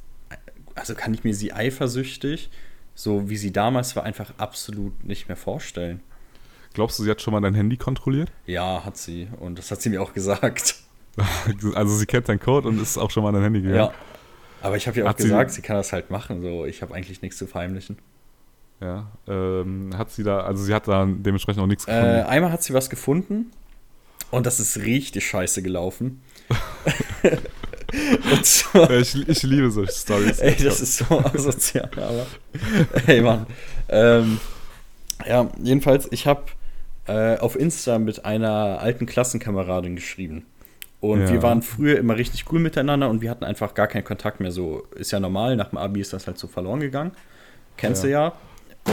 also kann ich mir sie eifersüchtig, so wie sie damals war, einfach absolut nicht mehr vorstellen. Glaubst du, sie hat schon mal dein Handy kontrolliert? Ja, hat sie. Und das hat sie mir auch gesagt. also sie kennt deinen Code und ist auch schon mal an dein Handy gegangen. Ja. Aber ich habe ihr auch hat gesagt, sie, sie, kann das halt machen. So, ich habe eigentlich nichts zu verheimlichen. Ja. Ähm, hat sie da, also sie hat da dementsprechend auch nichts gefunden. Äh, einmal hat sie was gefunden und das ist richtig scheiße gelaufen. so, ich, ich, liebe solche Stories. Ey, das ist so asozial, aber. Ey, Mann. Ähm, ja, jedenfalls, ich habe äh, auf Insta mit einer alten Klassenkameradin geschrieben. Und ja. wir waren früher immer richtig cool miteinander und wir hatten einfach gar keinen Kontakt mehr. So ist ja normal, nach dem Abi ist das halt so verloren gegangen. Kennst ja. du ja.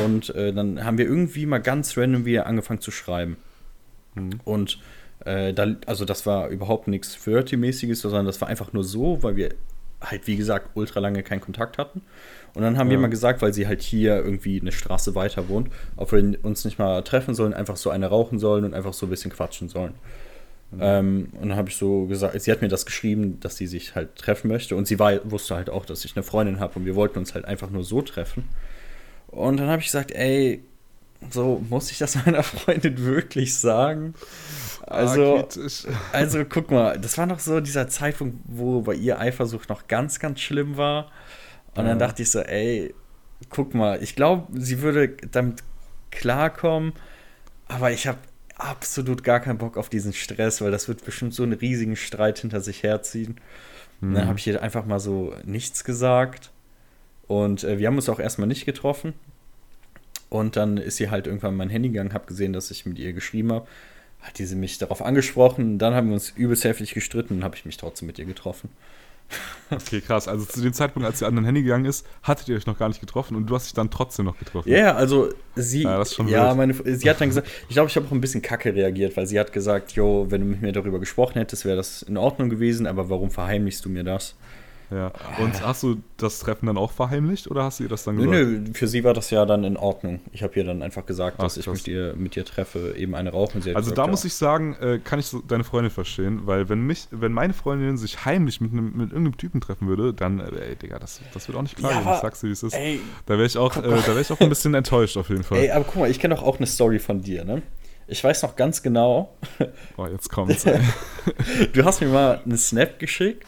Und äh, dann haben wir irgendwie mal ganz random wieder angefangen zu schreiben. Mhm. Und äh, da, also das war überhaupt nichts Flirty-mäßiges, sondern das war einfach nur so, weil wir halt, wie gesagt, ultra lange keinen Kontakt hatten. Und dann haben ja. wir mal gesagt, weil sie halt hier irgendwie eine Straße weiter wohnt, ob wir uns nicht mal treffen sollen, einfach so eine rauchen sollen und einfach so ein bisschen quatschen sollen. Mhm. Ähm, und dann habe ich so gesagt, sie hat mir das geschrieben, dass sie sich halt treffen möchte. Und sie war, wusste halt auch, dass ich eine Freundin habe und wir wollten uns halt einfach nur so treffen. Und dann habe ich gesagt, ey, so muss ich das meiner Freundin wirklich sagen? Also, ah, also guck mal, das war noch so dieser Zeitpunkt, wo bei ihr Eifersucht noch ganz, ganz schlimm war. Und dann dachte ich so, ey, guck mal, ich glaube, sie würde damit klarkommen, aber ich habe absolut gar keinen Bock auf diesen Stress, weil das wird bestimmt so einen riesigen Streit hinter sich herziehen. Mhm. Und dann habe ich ihr einfach mal so nichts gesagt. Und äh, wir haben uns auch erstmal nicht getroffen. Und dann ist sie halt irgendwann mein Handy gegangen, habe gesehen, dass ich mit ihr geschrieben habe. Hat diese mich darauf angesprochen. Dann haben wir uns übelst heftig gestritten und habe ich mich trotzdem mit ihr getroffen. Okay, krass. Also zu dem Zeitpunkt, als sie an dein Handy gegangen ist, hattet ihr euch noch gar nicht getroffen und du hast dich dann trotzdem noch getroffen. Ja, yeah, also sie, ja, ja meine, sie hat dann gesagt, ich glaube, ich habe auch ein bisschen kacke reagiert, weil sie hat gesagt, jo, wenn du mit mir darüber gesprochen hättest, wäre das in Ordnung gewesen, aber warum verheimlichst du mir das? Ja. Und hast du das Treffen dann auch verheimlicht oder hast du ihr das dann gesagt? Nö, nö, für sie war das ja dann in Ordnung. Ich habe ihr dann einfach gesagt, dass Ach, ich mit ihr, mit ihr treffe, eben eine rauchen. also gesagt, da ja. muss ich sagen, äh, kann ich so deine Freundin verstehen, weil wenn mich, wenn meine Freundin sich heimlich mit, einem, mit irgendeinem Typen treffen würde, dann, äh, ey, Digga, das, das wird auch nicht klar ja, ich sag's dir, wie es ist. Ey, da wäre ich, auch, äh, wär ich auch ein bisschen enttäuscht auf jeden Fall. Ey, aber guck mal, ich kenne doch auch eine Story von dir, ne? Ich weiß noch ganz genau. Boah, jetzt kommt's. du hast mir mal eine Snap geschickt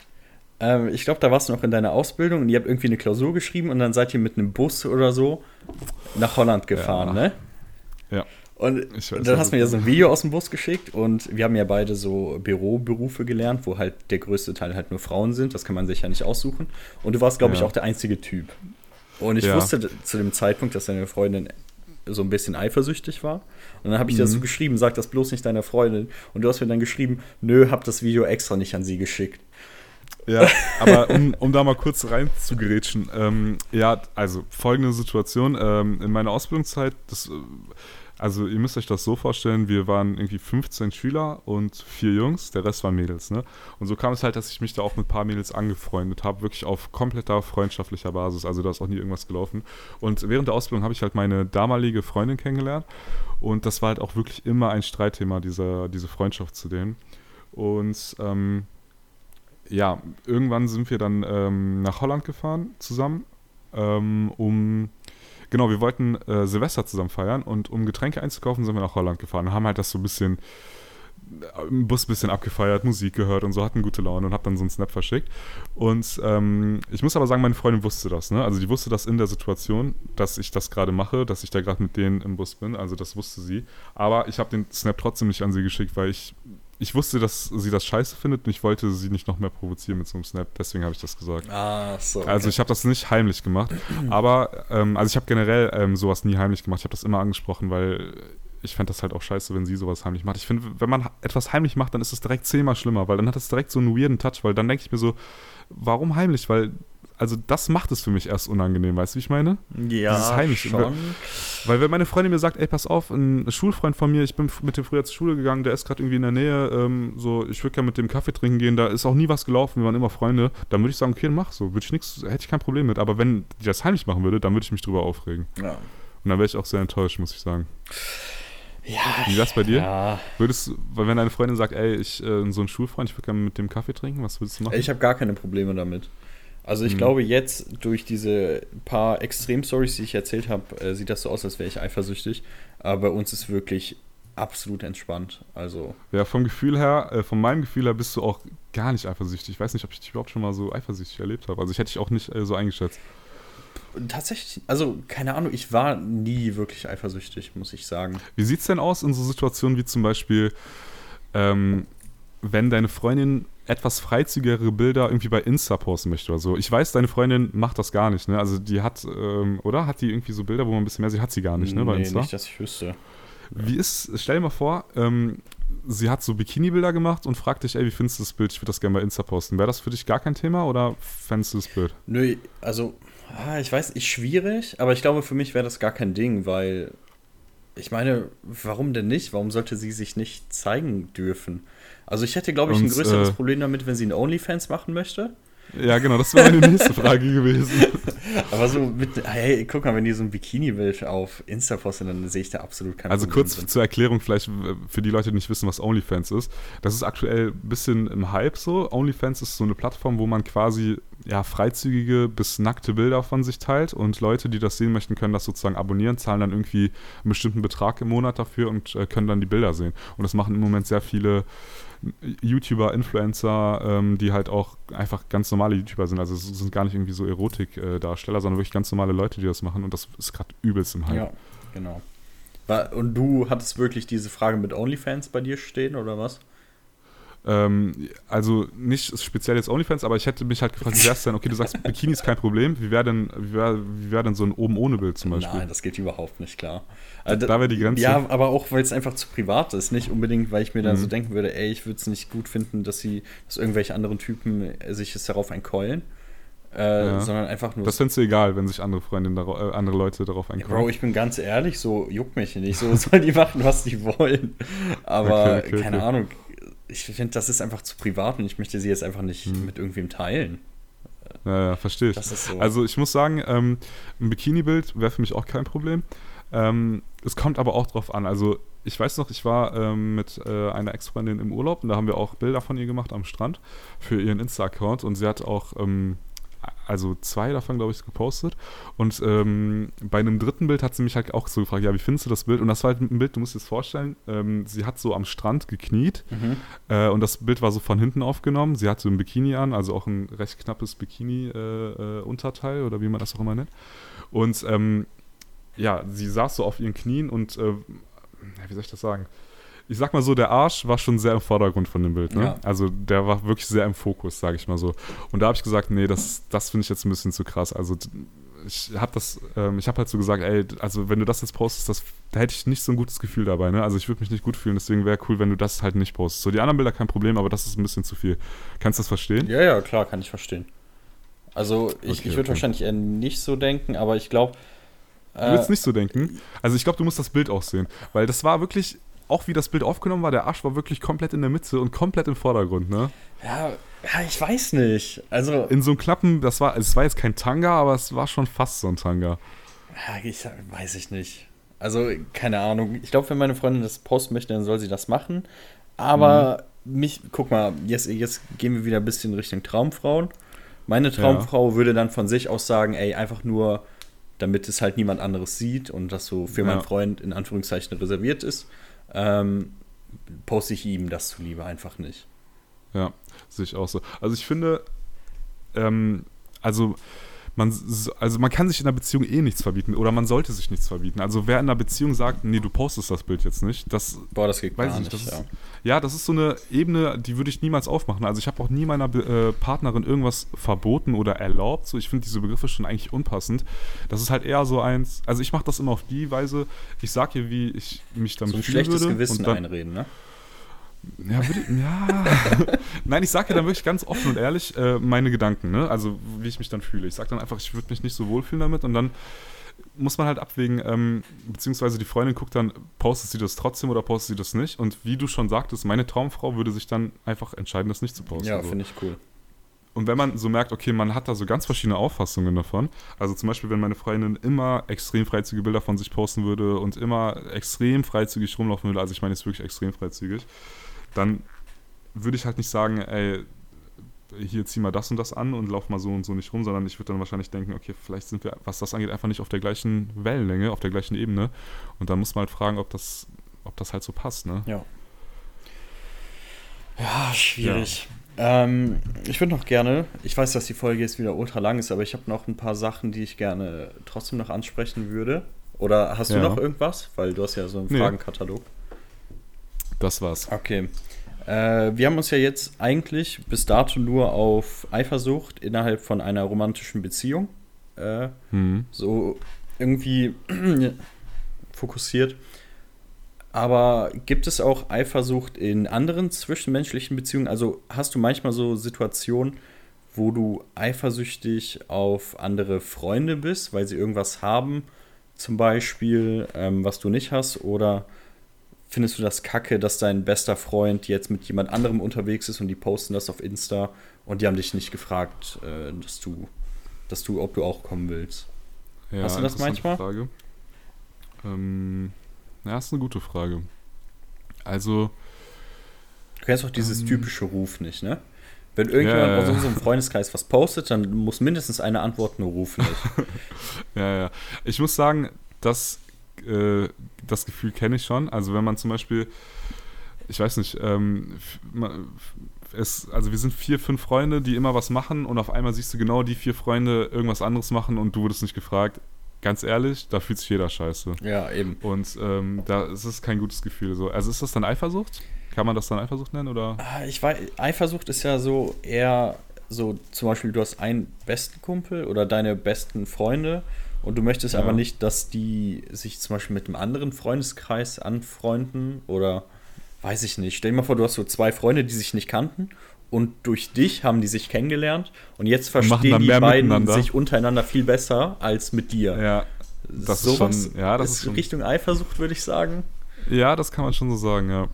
ähm, ich glaube, da warst du noch in deiner Ausbildung und ihr habt irgendwie eine Klausur geschrieben und dann seid ihr mit einem Bus oder so nach Holland gefahren, ja. ne? Ja. Und dann hast du mir ja so ein Video aus dem Bus geschickt und wir haben ja beide so Büroberufe gelernt, wo halt der größte Teil halt nur Frauen sind. Das kann man sich ja nicht aussuchen. Und du warst, glaube ja. ich, auch der einzige Typ. Und ich ja. wusste zu dem Zeitpunkt, dass deine Freundin so ein bisschen eifersüchtig war. Und dann habe ich mhm. dir so geschrieben, sag das bloß nicht deiner Freundin. Und du hast mir dann geschrieben, nö, hab das Video extra nicht an sie geschickt. Ja, aber um, um da mal kurz rein zu gerätschen. Ähm, ja, also folgende Situation. Ähm, in meiner Ausbildungszeit, das, äh, also ihr müsst euch das so vorstellen, wir waren irgendwie 15 Schüler und vier Jungs, der Rest waren Mädels. Ne? Und so kam es halt, dass ich mich da auch mit ein paar Mädels angefreundet habe, wirklich auf kompletter freundschaftlicher Basis. Also da ist auch nie irgendwas gelaufen. Und während der Ausbildung habe ich halt meine damalige Freundin kennengelernt. Und das war halt auch wirklich immer ein Streitthema, diese, diese Freundschaft zu denen. Und ähm, ja, irgendwann sind wir dann ähm, nach Holland gefahren zusammen, ähm, um genau, wir wollten äh, Silvester zusammen feiern und um Getränke einzukaufen, sind wir nach Holland gefahren und haben halt das so ein bisschen äh, im Bus ein bisschen abgefeiert, Musik gehört und so, hatten gute Laune und hab dann so einen Snap verschickt. Und ähm, ich muss aber sagen, meine Freundin wusste das, ne? Also die wusste das in der Situation, dass ich das gerade mache, dass ich da gerade mit denen im Bus bin, also das wusste sie. Aber ich habe den Snap trotzdem nicht an sie geschickt, weil ich ich wusste, dass sie das scheiße findet und ich wollte sie nicht noch mehr provozieren mit so einem Snap. Deswegen habe ich das gesagt. Ah, so. Okay. Also ich habe das nicht heimlich gemacht. aber, ähm, also ich habe generell ähm, sowas nie heimlich gemacht. Ich habe das immer angesprochen, weil ich fände das halt auch scheiße, wenn sie sowas heimlich macht. Ich finde, wenn man etwas heimlich macht, dann ist es direkt zehnmal schlimmer, weil dann hat es direkt so einen weirden Touch, weil dann denke ich mir so, warum heimlich? Weil also das macht es für mich erst unangenehm, weißt du, wie ich meine? Ja, Dieses heimlich. schon. Weil wenn meine Freundin mir sagt, ey, pass auf, ein Schulfreund von mir, ich bin mit dem früher zur Schule gegangen, der ist gerade irgendwie in der Nähe, ähm, so, ich würde gerne mit dem Kaffee trinken gehen, da ist auch nie was gelaufen, wir waren immer Freunde, dann würde ich sagen, okay, mach so, würde ich nichts, hätte ich kein Problem mit. Aber wenn die das heimlich machen würde, dann würde ich mich drüber aufregen. Ja. Und dann wäre ich auch sehr enttäuscht, muss ich sagen. Ja. Wie das bei dir? Ja. Würdest weil wenn deine Freundin sagt, ey, ich, äh, so ein Schulfreund, ich würde gerne mit dem Kaffee trinken, was würdest du machen? Ich habe gar keine Probleme damit. Also ich mhm. glaube jetzt durch diese paar Extrem-Stories, die ich erzählt habe, äh, sieht das so aus, als wäre ich eifersüchtig. Aber bei uns ist wirklich absolut entspannt. Also ja, vom Gefühl her, äh, von meinem Gefühl her bist du auch gar nicht eifersüchtig. Ich weiß nicht, ob ich dich überhaupt schon mal so eifersüchtig erlebt habe. Also ich hätte dich auch nicht äh, so eingeschätzt. Tatsächlich, also keine Ahnung, ich war nie wirklich eifersüchtig, muss ich sagen. Wie sieht es denn aus in so Situationen wie zum Beispiel, ähm, wenn deine Freundin etwas freizügigere Bilder irgendwie bei Insta posten möchte oder so. Ich weiß, deine Freundin macht das gar nicht, ne? Also die hat, ähm, oder? Hat die irgendwie so Bilder, wo man ein bisschen mehr sieht? Hat sie gar nicht, ne? Bei nee, Insta? nicht, dass ich wüsste. Wie ist, stell dir mal vor, ähm, sie hat so Bikini-Bilder gemacht und fragt dich, ey, wie findest du das Bild? Ich würde das gerne bei Insta posten. Wäre das für dich gar kein Thema oder fändest du das Bild? Nö, also, ah, ich weiß, ist schwierig, aber ich glaube, für mich wäre das gar kein Ding, weil ich meine, warum denn nicht? Warum sollte sie sich nicht zeigen dürfen? Also ich hätte, glaube ich, ein größeres äh, Problem damit, wenn sie einen OnlyFans machen möchte. Ja, genau, das wäre meine nächste Frage gewesen. Aber so mit, hey, guck mal, wenn die so ein Bikini-Bild auf Insta posten, dann sehe ich da absolut keinen Also Problem kurz drin. zur Erklärung vielleicht für die Leute, die nicht wissen, was OnlyFans ist. Das ist aktuell ein bisschen im Hype so. OnlyFans ist so eine Plattform, wo man quasi ja, freizügige bis nackte Bilder von sich teilt und Leute, die das sehen möchten, können das sozusagen abonnieren, zahlen dann irgendwie einen bestimmten Betrag im Monat dafür und äh, können dann die Bilder sehen. Und das machen im Moment sehr viele YouTuber, Influencer, ähm, die halt auch einfach ganz normale YouTuber sind. Also es sind gar nicht irgendwie so Erotik-Darsteller, sondern wirklich ganz normale Leute, die das machen und das ist gerade übelst im Hype. Ja, genau. Und du hattest wirklich diese Frage mit OnlyFans bei dir stehen oder was? Ähm, also nicht speziell jetzt OnlyFans, aber ich hätte mich halt gefragt, wie wäre es denn, okay, du sagst, Bikini ist kein Problem, wie wäre denn, wie wär, wie wär denn so ein Oben-ohne-Bild zum Beispiel? Nein, das geht überhaupt nicht, klar. Also, da wäre die Grenze. Ja, aber auch, weil es einfach zu privat ist, nicht unbedingt, weil ich mir dann mhm. so denken würde, ey, ich würde es nicht gut finden, dass sie, dass irgendwelche anderen Typen sich es darauf einkeulen. Äh, ja. sondern einfach nur. Das findest du egal, wenn sich andere Freundinnen, äh, andere Leute darauf einkaufen. Bro, ich bin ganz ehrlich, so juckt mich nicht. So sollen die machen, was die wollen. Aber okay, okay, keine okay. Ahnung, ich finde, das ist einfach zu privat und ich möchte sie jetzt einfach nicht hm. mit irgendwem teilen. Ja, ja verstehe ich. So. Also ich muss sagen, ähm, ein Bikini-Bild wäre für mich auch kein Problem. Ähm, es kommt aber auch drauf an. Also ich weiß noch, ich war ähm, mit äh, einer Ex-Freundin im Urlaub und da haben wir auch Bilder von ihr gemacht am Strand für ihren Insta-Account und sie hat auch ähm, also zwei davon, glaube ich, gepostet. Und ähm, bei einem dritten Bild hat sie mich halt auch so gefragt, ja, wie findest du das Bild? Und das war halt ein Bild, du musst dir das vorstellen, ähm, sie hat so am Strand gekniet mhm. äh, und das Bild war so von hinten aufgenommen. Sie hatte so ein Bikini an, also auch ein recht knappes Bikini-Unterteil äh, äh, oder wie man das auch immer nennt. Und ähm, ja, sie saß so auf ihren Knien und, äh, wie soll ich das sagen? Ich sag mal so, der Arsch war schon sehr im Vordergrund von dem Bild. Ne? Ja. Also der war wirklich sehr im Fokus, sage ich mal so. Und da habe ich gesagt, nee, das, das finde ich jetzt ein bisschen zu krass. Also ich habe das, ähm, ich habe halt so gesagt, ey, also wenn du das jetzt postest, das, da hätte ich nicht so ein gutes Gefühl dabei, ne? Also ich würde mich nicht gut fühlen, deswegen wäre cool, wenn du das halt nicht postest. So die anderen Bilder kein Problem, aber das ist ein bisschen zu viel. Kannst du das verstehen? Ja, ja, klar, kann ich verstehen. Also ich, okay, ich würde okay. wahrscheinlich eher nicht so denken, aber ich glaube. Äh, du würdest nicht so denken. Also ich glaube, du musst das Bild auch sehen. Weil das war wirklich, auch wie das Bild aufgenommen war, der Arsch war wirklich komplett in der Mitte und komplett im Vordergrund, ne? Ja, ja ich weiß nicht. Also. In so einem Klappen, das war, es war jetzt kein Tanga, aber es war schon fast so ein Tanga. Ja, ich weiß ich nicht. Also, keine Ahnung. Ich glaube, wenn meine Freundin das posten möchte, dann soll sie das machen. Aber mhm. mich, guck mal, jetzt, jetzt gehen wir wieder ein bisschen Richtung Traumfrauen. Meine Traumfrau ja. würde dann von sich aus sagen, ey, einfach nur, damit es halt niemand anderes sieht und das so für ja. meinen Freund in Anführungszeichen reserviert ist, ähm, poste ich ihm das zuliebe einfach nicht. Ja, sehe ich auch so. Also ich finde, ähm, also man, also man kann sich in einer Beziehung eh nichts verbieten oder man sollte sich nichts verbieten. Also wer in einer Beziehung sagt, nee, du postest das Bild jetzt nicht, das Boah, das geht weiß gar nicht. Das ist, ja. ja. das ist so eine Ebene, die würde ich niemals aufmachen. Also ich habe auch nie meiner äh, Partnerin irgendwas verboten oder erlaubt. So, ich finde diese Begriffe schon eigentlich unpassend. Das ist halt eher so eins, also ich mache das immer auf die Weise, ich sage ihr, wie ich mich damit so ein schlechtes würde Gewissen dann, einreden, ne? Ja, würde ich, ja. Nein, ich sage ja dann wirklich ganz offen und ehrlich äh, meine Gedanken, ne? Also wie ich mich dann fühle. Ich sage dann einfach, ich würde mich nicht so wohlfühlen damit und dann muss man halt abwägen, ähm, beziehungsweise die Freundin guckt dann, postet sie das trotzdem oder postet sie das nicht? Und wie du schon sagtest, meine Traumfrau würde sich dann einfach entscheiden, das nicht zu posten. Ja, so. finde ich cool. Und wenn man so merkt, okay, man hat da so ganz verschiedene Auffassungen davon, also zum Beispiel, wenn meine Freundin immer extrem freizügige Bilder von sich posten würde und immer extrem freizügig rumlaufen würde, also ich meine jetzt wirklich extrem freizügig, dann würde ich halt nicht sagen, ey, hier zieh mal das und das an und lauf mal so und so nicht rum, sondern ich würde dann wahrscheinlich denken, okay, vielleicht sind wir, was das angeht, einfach nicht auf der gleichen Wellenlänge, auf der gleichen Ebene. Und dann muss man halt fragen, ob das, ob das halt so passt, ne? Ja. Ja, schwierig. Ja. Ähm, ich würde noch gerne, ich weiß, dass die Folge jetzt wieder ultra lang ist, aber ich habe noch ein paar Sachen, die ich gerne trotzdem noch ansprechen würde. Oder hast du ja. noch irgendwas? Weil du hast ja so einen nee. Fragenkatalog. Das war's. Okay. Äh, wir haben uns ja jetzt eigentlich bis dato nur auf Eifersucht innerhalb von einer romantischen Beziehung äh, hm. so irgendwie fokussiert. Aber gibt es auch Eifersucht in anderen zwischenmenschlichen Beziehungen? Also hast du manchmal so Situationen, wo du eifersüchtig auf andere Freunde bist, weil sie irgendwas haben, zum Beispiel, ähm, was du nicht hast? Oder findest du das kacke, dass dein bester Freund jetzt mit jemand anderem unterwegs ist und die posten das auf Insta und die haben dich nicht gefragt, äh, dass du, dass du, ob du auch kommen willst? Ja, Hast du das manchmal? Frage. Ähm, ja, ist eine gute Frage. Also. Du kennst doch dieses ähm, typische Ruf nicht, ne? Wenn irgendjemand ja, aus unserem Freundeskreis was postet, dann muss mindestens eine Antwort nur rufen. ja, ja. Ich muss sagen, dass äh, das Gefühl kenne ich schon. Also wenn man zum Beispiel, ich weiß nicht, ähm, es, also wir sind vier, fünf Freunde, die immer was machen und auf einmal siehst du genau die vier Freunde irgendwas anderes machen und du wurdest nicht gefragt. Ganz ehrlich, da fühlt sich jeder scheiße. Ja, eben. Und ähm, da ist es kein gutes Gefühl. So. Also ist das dann Eifersucht? Kann man das dann Eifersucht nennen? Oder? Ah, ich weiß, Eifersucht ist ja so eher so, zum Beispiel, du hast einen besten Kumpel oder deine besten Freunde und du möchtest ja. aber nicht, dass die sich zum Beispiel mit einem anderen Freundeskreis anfreunden oder weiß ich nicht. Stell dir mal vor, du hast so zwei Freunde, die sich nicht kannten und durch dich haben die sich kennengelernt und jetzt verstehen die beiden sich untereinander viel besser als mit dir. Ja, das so ist schon, ja, das ist, ist Richtung Eifersucht, würde ich sagen. Ja, das kann man schon so sagen, ja.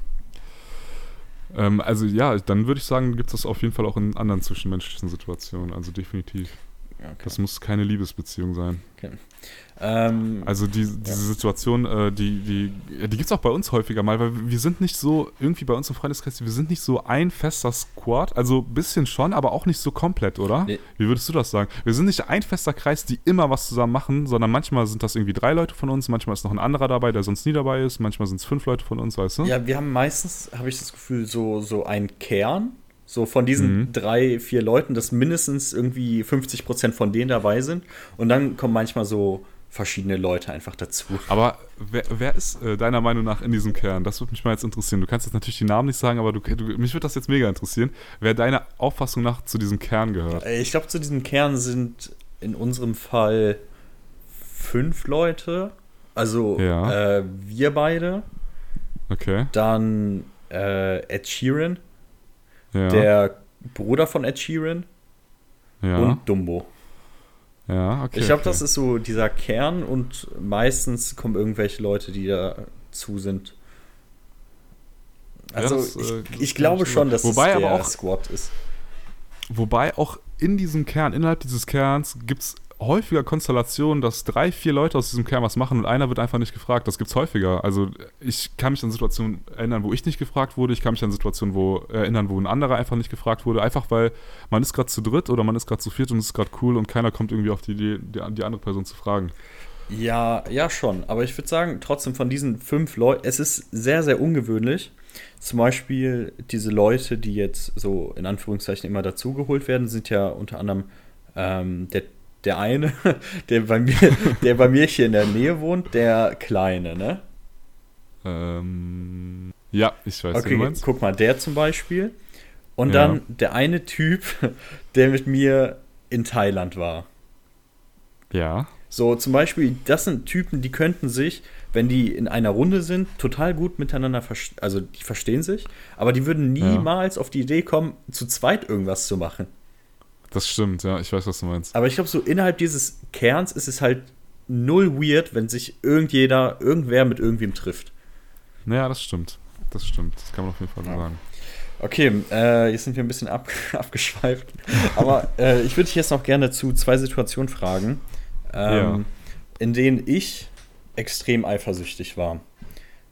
Ähm, also ja, dann würde ich sagen, gibt es das auf jeden Fall auch in anderen zwischenmenschlichen Situationen, also definitiv. Okay. Das muss keine Liebesbeziehung sein. Okay. Ähm, also die, diese ja. Situation, äh, die, die, die gibt es auch bei uns häufiger mal, weil wir sind nicht so, irgendwie bei uns im Freundeskreis, wir sind nicht so ein fester Squad, also ein bisschen schon, aber auch nicht so komplett, oder? Nee. Wie würdest du das sagen? Wir sind nicht ein fester Kreis, die immer was zusammen machen, sondern manchmal sind das irgendwie drei Leute von uns, manchmal ist noch ein anderer dabei, der sonst nie dabei ist, manchmal sind es fünf Leute von uns, weißt du? Ja, wir haben meistens, habe ich das Gefühl, so, so einen Kern, so von diesen mhm. drei, vier Leuten, dass mindestens irgendwie 50 Prozent von denen dabei sind. Und dann kommen manchmal so verschiedene Leute einfach dazu. Aber wer, wer ist äh, deiner Meinung nach in diesem Kern? Das würde mich mal jetzt interessieren. Du kannst jetzt natürlich die Namen nicht sagen, aber du, du, mich würde das jetzt mega interessieren, wer deiner Auffassung nach zu diesem Kern gehört. Ich glaube, zu diesem Kern sind in unserem Fall fünf Leute. Also ja. äh, wir beide. Okay. Dann äh, Ed Sheeran. Ja. Der Bruder von Ed Sheeran. Ja. Und Dumbo. Ja, okay. Ich glaube, okay. das ist so dieser Kern und meistens kommen irgendwelche Leute, die dazu sind. Also, das, ich, äh, ich glaube schon, dass wobei es der aber auch, Squad ist. Wobei auch in diesem Kern, innerhalb dieses Kerns, gibt es häufiger Konstellationen, dass drei, vier Leute aus diesem Kern was machen und einer wird einfach nicht gefragt. Das gibt es häufiger. Also ich kann mich an Situationen erinnern, wo ich nicht gefragt wurde. Ich kann mich an Situationen wo, erinnern, wo ein anderer einfach nicht gefragt wurde. Einfach weil man ist gerade zu dritt oder man ist gerade zu viert und es ist gerade cool und keiner kommt irgendwie auf die Idee, die, die andere Person zu fragen. Ja, ja schon. Aber ich würde sagen, trotzdem von diesen fünf Leuten, es ist sehr, sehr ungewöhnlich. Zum Beispiel diese Leute, die jetzt so in Anführungszeichen immer dazugeholt werden, sind ja unter anderem ähm, der der eine, der bei mir, der bei mir hier in der Nähe wohnt, der Kleine, ne? Ähm, ja, ich weiß, okay, wie du meinst. Guck mal, der zum Beispiel. Und ja. dann der eine Typ, der mit mir in Thailand war. Ja. So, zum Beispiel, das sind Typen, die könnten sich, wenn die in einer Runde sind, total gut miteinander verstehen. Also, die verstehen sich, aber die würden niemals ja. auf die Idee kommen, zu zweit irgendwas zu machen. Das stimmt, ja, ich weiß, was du meinst. Aber ich glaube, so innerhalb dieses Kerns ist es halt null weird, wenn sich irgendjeder, irgendwer mit irgendwem trifft. Naja, das stimmt. Das stimmt. Das kann man auf jeden Fall ja. sagen. Okay, äh, jetzt sind wir ein bisschen ab, abgeschweift. Aber äh, ich würde dich jetzt noch gerne zu zwei Situationen fragen, ähm, ja. in denen ich extrem eifersüchtig war.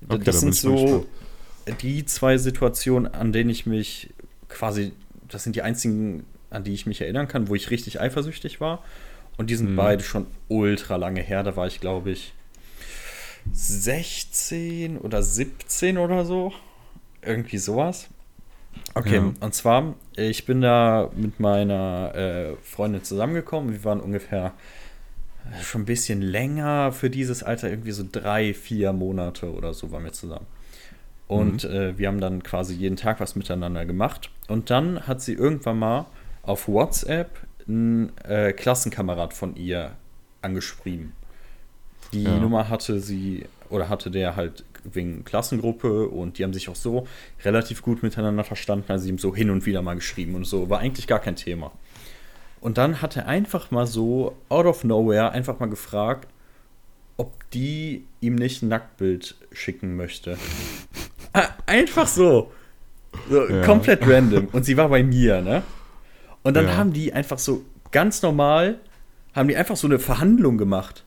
Okay, das sind so die zwei Situationen, an denen ich mich quasi, das sind die einzigen an die ich mich erinnern kann, wo ich richtig eifersüchtig war. Und die sind mhm. beide schon ultra lange her. Da war ich, glaube ich, 16 oder 17 oder so. Irgendwie sowas. Okay, ja. und zwar, ich bin da mit meiner äh, Freundin zusammengekommen. Wir waren ungefähr äh, schon ein bisschen länger für dieses Alter, irgendwie so drei, vier Monate oder so waren wir zusammen. Und mhm. äh, wir haben dann quasi jeden Tag was miteinander gemacht. Und dann hat sie irgendwann mal auf WhatsApp ein äh, Klassenkamerad von ihr angeschrieben. Die ja. Nummer hatte sie oder hatte der halt wegen Klassengruppe und die haben sich auch so relativ gut miteinander verstanden, also ihm so hin und wieder mal geschrieben und so. War eigentlich gar kein Thema. Und dann hat er einfach mal so, out of nowhere, einfach mal gefragt, ob die ihm nicht ein Nacktbild schicken möchte. einfach so. so ja. Komplett random. Und sie war bei mir, ne? Und dann ja. haben die einfach so ganz normal, haben die einfach so eine Verhandlung gemacht.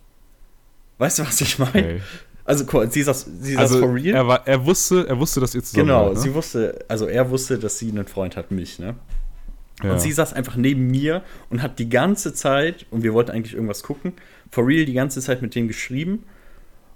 Weißt du, was ich meine? Okay. Also, sie das, sie ist also, for real. Er, war, er, wusste, er wusste, dass ihr zusammen Genau, wart, ne? sie wusste, also er wusste, dass sie einen Freund hat, mich, ne? Ja. Und sie saß einfach neben mir und hat die ganze Zeit, und wir wollten eigentlich irgendwas gucken, for real die ganze Zeit mit dem geschrieben.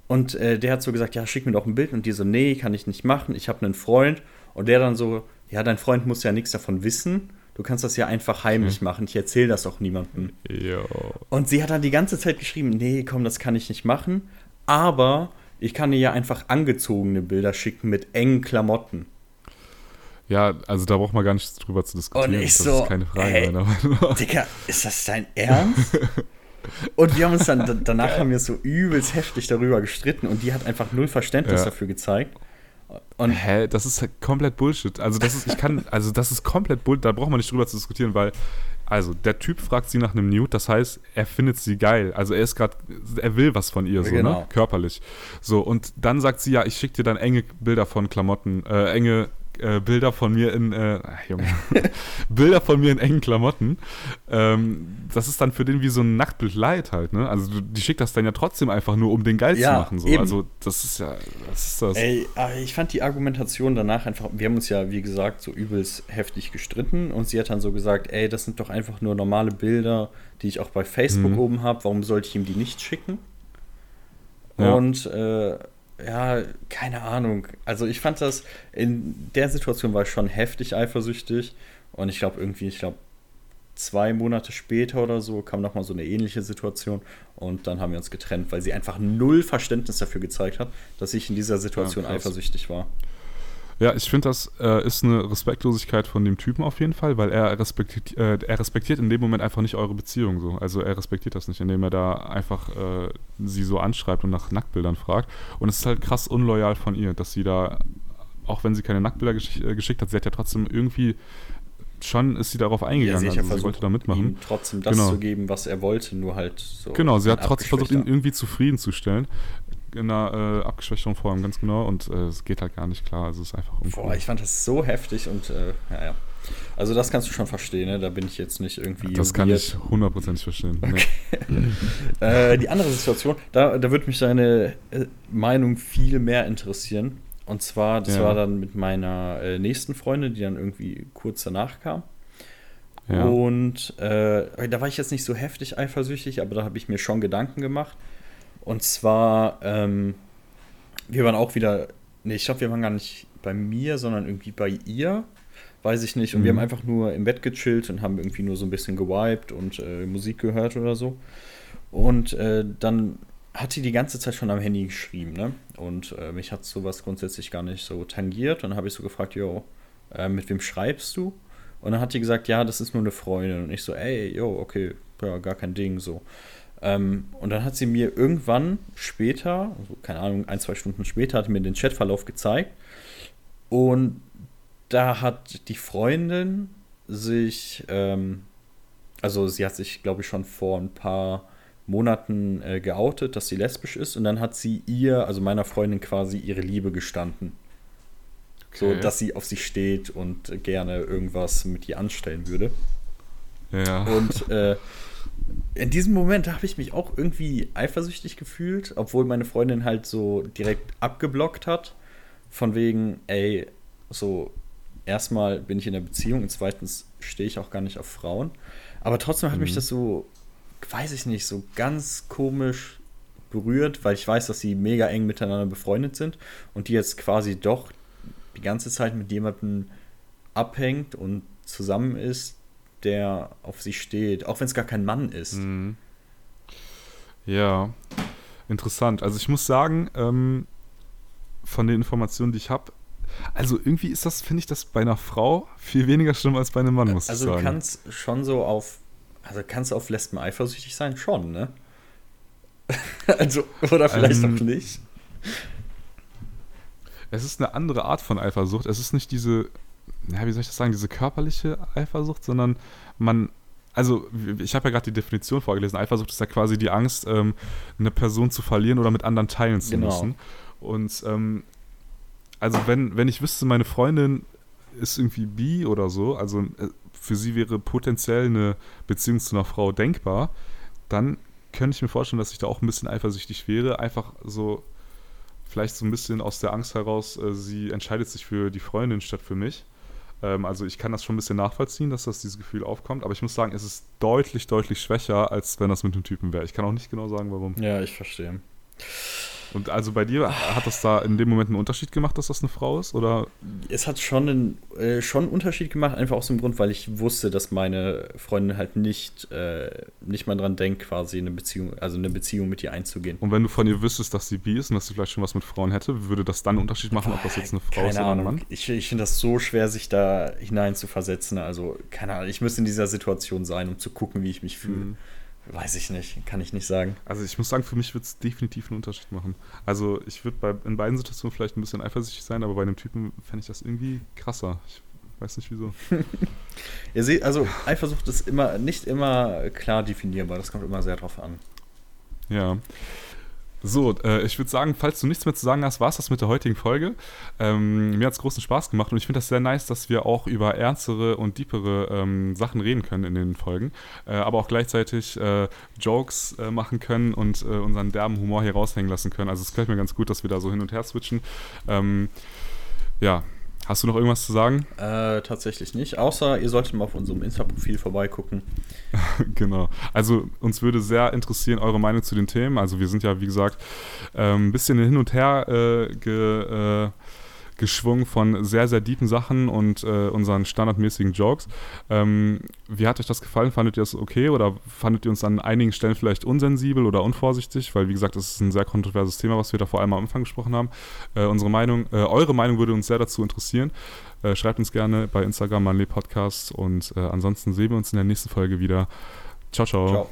Und äh, der hat so gesagt, ja, schick mir doch ein Bild. Und die so, nee, kann ich nicht machen, ich habe einen Freund. Und der dann so, ja, dein Freund muss ja nichts davon wissen. Du kannst das ja einfach heimlich mhm. machen. Ich erzähle das auch niemandem. Jo. Und sie hat dann die ganze Zeit geschrieben, nee, komm, das kann ich nicht machen. Aber ich kann dir ja einfach angezogene Bilder schicken mit engen Klamotten. Ja, also da braucht man gar nicht drüber zu diskutieren. Und ich das so, ist keine Frage. Ey, Digga, ist das dein Ernst? und wir haben uns dann, danach haben wir so übelst heftig darüber gestritten und die hat einfach null Verständnis ja. dafür gezeigt. Und Hä, das ist komplett Bullshit. Also das ist, ich kann, also das ist komplett Bullshit, da braucht man nicht drüber zu diskutieren, weil, also der Typ fragt sie nach einem Nude, das heißt, er findet sie geil. Also er ist gerade, er will was von ihr, so, ne? genau. ne? Körperlich. So, und dann sagt sie, ja, ich schicke dir dann enge Bilder von Klamotten, äh, enge äh, Bilder von mir in äh, Junge, Bilder von mir in engen Klamotten. Ähm, das ist dann für den wie so ein Nachtbild Light halt, ne? Also die schickt das dann ja trotzdem einfach nur, um den geil ja, zu machen. So. Also das ist ja, das ist das. Ey, ah, ich fand die Argumentation danach einfach, wir haben uns ja, wie gesagt, so übelst heftig gestritten und sie hat dann so gesagt, ey, das sind doch einfach nur normale Bilder, die ich auch bei Facebook mhm. oben habe, warum sollte ich ihm die nicht schicken? Ja. Und äh, ja, keine Ahnung. Also ich fand das, in der Situation war ich schon heftig eifersüchtig. Und ich glaube irgendwie, ich glaube, zwei Monate später oder so kam nochmal so eine ähnliche Situation. Und dann haben wir uns getrennt, weil sie einfach null Verständnis dafür gezeigt hat, dass ich in dieser Situation ja, eifersüchtig war. Ja, ich finde, das äh, ist eine Respektlosigkeit von dem Typen auf jeden Fall, weil er respektiert, äh, er respektiert in dem Moment einfach nicht eure Beziehung so. Also er respektiert das nicht, indem er da einfach äh, sie so anschreibt und nach Nacktbildern fragt. Und es ist halt krass unloyal von ihr, dass sie da, auch wenn sie keine Nacktbilder gesch äh, geschickt hat, sie hat ja trotzdem irgendwie schon ist sie darauf eingegangen, ja, sie, also sie wollte da mitmachen. Ihm trotzdem das genau. zu geben, was er wollte, nur halt so. Genau, sie hat trotzdem versucht, ihn irgendwie zufriedenzustellen in einer äh, abgeschwächten Form, ganz genau. Und äh, es geht halt gar nicht klar. Also es ist einfach uncool. Boah, ich fand das so heftig und äh, ja, ja. Also das kannst du schon verstehen, ne? Da bin ich jetzt nicht irgendwie. Das kann ich hundertprozentig verstehen. Okay. äh, die andere Situation, da, da würde mich deine äh, Meinung viel mehr interessieren. Und zwar, das ja. war dann mit meiner äh, nächsten Freundin, die dann irgendwie kurz danach kam. Ja. Und da war ich jetzt nicht so heftig eifersüchtig, aber da habe ich mir schon Gedanken gemacht. Und zwar, ähm, wir waren auch wieder, nee, ich glaube, wir waren gar nicht bei mir, sondern irgendwie bei ihr, weiß ich nicht. Und mhm. wir haben einfach nur im Bett gechillt und haben irgendwie nur so ein bisschen gewiped und äh, Musik gehört oder so. Und äh, dann hat sie die ganze Zeit schon am Handy geschrieben, ne? Und äh, mich hat sowas grundsätzlich gar nicht so tangiert. Und dann habe ich so gefragt, jo, äh, mit wem schreibst du? Und dann hat die gesagt, ja, das ist nur eine Freundin. Und ich so, ey, jo, okay, ja, gar kein Ding, so. Ähm, und dann hat sie mir irgendwann später, also keine Ahnung, ein, zwei Stunden später, hat mir den Chatverlauf gezeigt. Und da hat die Freundin sich, ähm, also sie hat sich, glaube ich, schon vor ein paar Monaten äh, geoutet, dass sie lesbisch ist. Und dann hat sie ihr, also meiner Freundin quasi ihre Liebe gestanden. Okay. So, dass sie auf sie steht und gerne irgendwas mit ihr anstellen würde. Ja. Und äh, in diesem Moment habe ich mich auch irgendwie eifersüchtig gefühlt, obwohl meine Freundin halt so direkt abgeblockt hat. Von wegen, ey, so, erstmal bin ich in der Beziehung und zweitens stehe ich auch gar nicht auf Frauen. Aber trotzdem hat mhm. mich das so, weiß ich nicht, so ganz komisch berührt, weil ich weiß, dass sie mega eng miteinander befreundet sind und die jetzt quasi doch die ganze Zeit mit jemandem abhängt und zusammen ist, der auf sie steht, auch wenn es gar kein Mann ist. Mhm. Ja, interessant. Also ich muss sagen, ähm, von den Informationen, die ich habe, also irgendwie ist das, finde ich, das bei einer Frau viel weniger schlimm als bei einem Mann, muss also ich sagen. Also kannst schon so auf, also kannst du auf Lesben eifersüchtig sein? Schon, ne? also, oder vielleicht ähm, auch nicht. Es ist eine andere Art von Eifersucht. Es ist nicht diese ja, wie soll ich das sagen, diese körperliche Eifersucht, sondern man, also ich habe ja gerade die Definition vorgelesen, Eifersucht ist ja quasi die Angst, ähm, eine Person zu verlieren oder mit anderen teilen zu genau. müssen. Und ähm, also wenn, wenn ich wüsste, meine Freundin ist irgendwie bi oder so, also äh, für sie wäre potenziell eine Beziehung zu einer Frau denkbar, dann könnte ich mir vorstellen, dass ich da auch ein bisschen eifersüchtig wäre. Einfach so, vielleicht so ein bisschen aus der Angst heraus, äh, sie entscheidet sich für die Freundin statt für mich. Ähm, also ich kann das schon ein bisschen nachvollziehen, dass das dieses Gefühl aufkommt, aber ich muss sagen, es ist deutlich, deutlich schwächer, als wenn das mit dem Typen wäre. Ich kann auch nicht genau sagen, warum. Ja, ich verstehe. Und also bei dir, hat das da in dem Moment einen Unterschied gemacht, dass das eine Frau ist? Oder? Es hat schon einen, äh, schon einen Unterschied gemacht, einfach aus dem Grund, weil ich wusste, dass meine Freundin halt nicht, äh, nicht mal dran denkt, quasi eine Beziehung, also eine Beziehung mit ihr einzugehen. Und wenn du von ihr wüsstest, dass sie bi ist und dass sie vielleicht schon was mit Frauen hätte, würde das dann einen Unterschied machen, ob das jetzt eine Frau keine ist oder ein Mann? Ich, ich finde das so schwer, sich da hinein zu versetzen. Also, keine Ahnung, ich müsste in dieser Situation sein, um zu gucken, wie ich mich fühle. Mhm. Weiß ich nicht, kann ich nicht sagen. Also ich muss sagen, für mich wird es definitiv einen Unterschied machen. Also ich würde in beiden Situationen vielleicht ein bisschen eifersüchtig sein, aber bei einem Typen fände ich das irgendwie krasser. Ich weiß nicht wieso. Ihr seht, also Eifersucht ist immer nicht immer klar definierbar, das kommt immer sehr drauf an. Ja. So, äh, ich würde sagen, falls du nichts mehr zu sagen hast, war es das mit der heutigen Folge. Ähm, mir hat es großen Spaß gemacht und ich finde das sehr nice, dass wir auch über ernstere und deepere ähm, Sachen reden können in den Folgen, äh, aber auch gleichzeitig äh, Jokes äh, machen können und äh, unseren derben Humor hier raushängen lassen können. Also es gefällt mir ganz gut, dass wir da so hin und her switchen. Ähm, ja, Hast du noch irgendwas zu sagen? Äh, tatsächlich nicht, außer ihr solltet mal auf unserem Insta-Profil vorbeigucken. genau. Also uns würde sehr interessieren eure Meinung zu den Themen. Also wir sind ja, wie gesagt, ähm, ein bisschen hin und her äh, ge, äh, geschwungen von sehr, sehr deepen Sachen und äh, unseren standardmäßigen Jokes. Ähm, wie hat euch das gefallen? Fandet ihr das okay oder fandet ihr uns an einigen Stellen vielleicht unsensibel oder unvorsichtig? Weil, wie gesagt, es ist ein sehr kontroverses Thema, was wir da vor allem am Anfang gesprochen haben. Äh, unsere Meinung, äh, eure Meinung würde uns sehr dazu interessieren. Äh, schreibt uns gerne bei Instagram Manle Podcast und äh, ansonsten sehen wir uns in der nächsten Folge wieder. Ciao, ciao. ciao.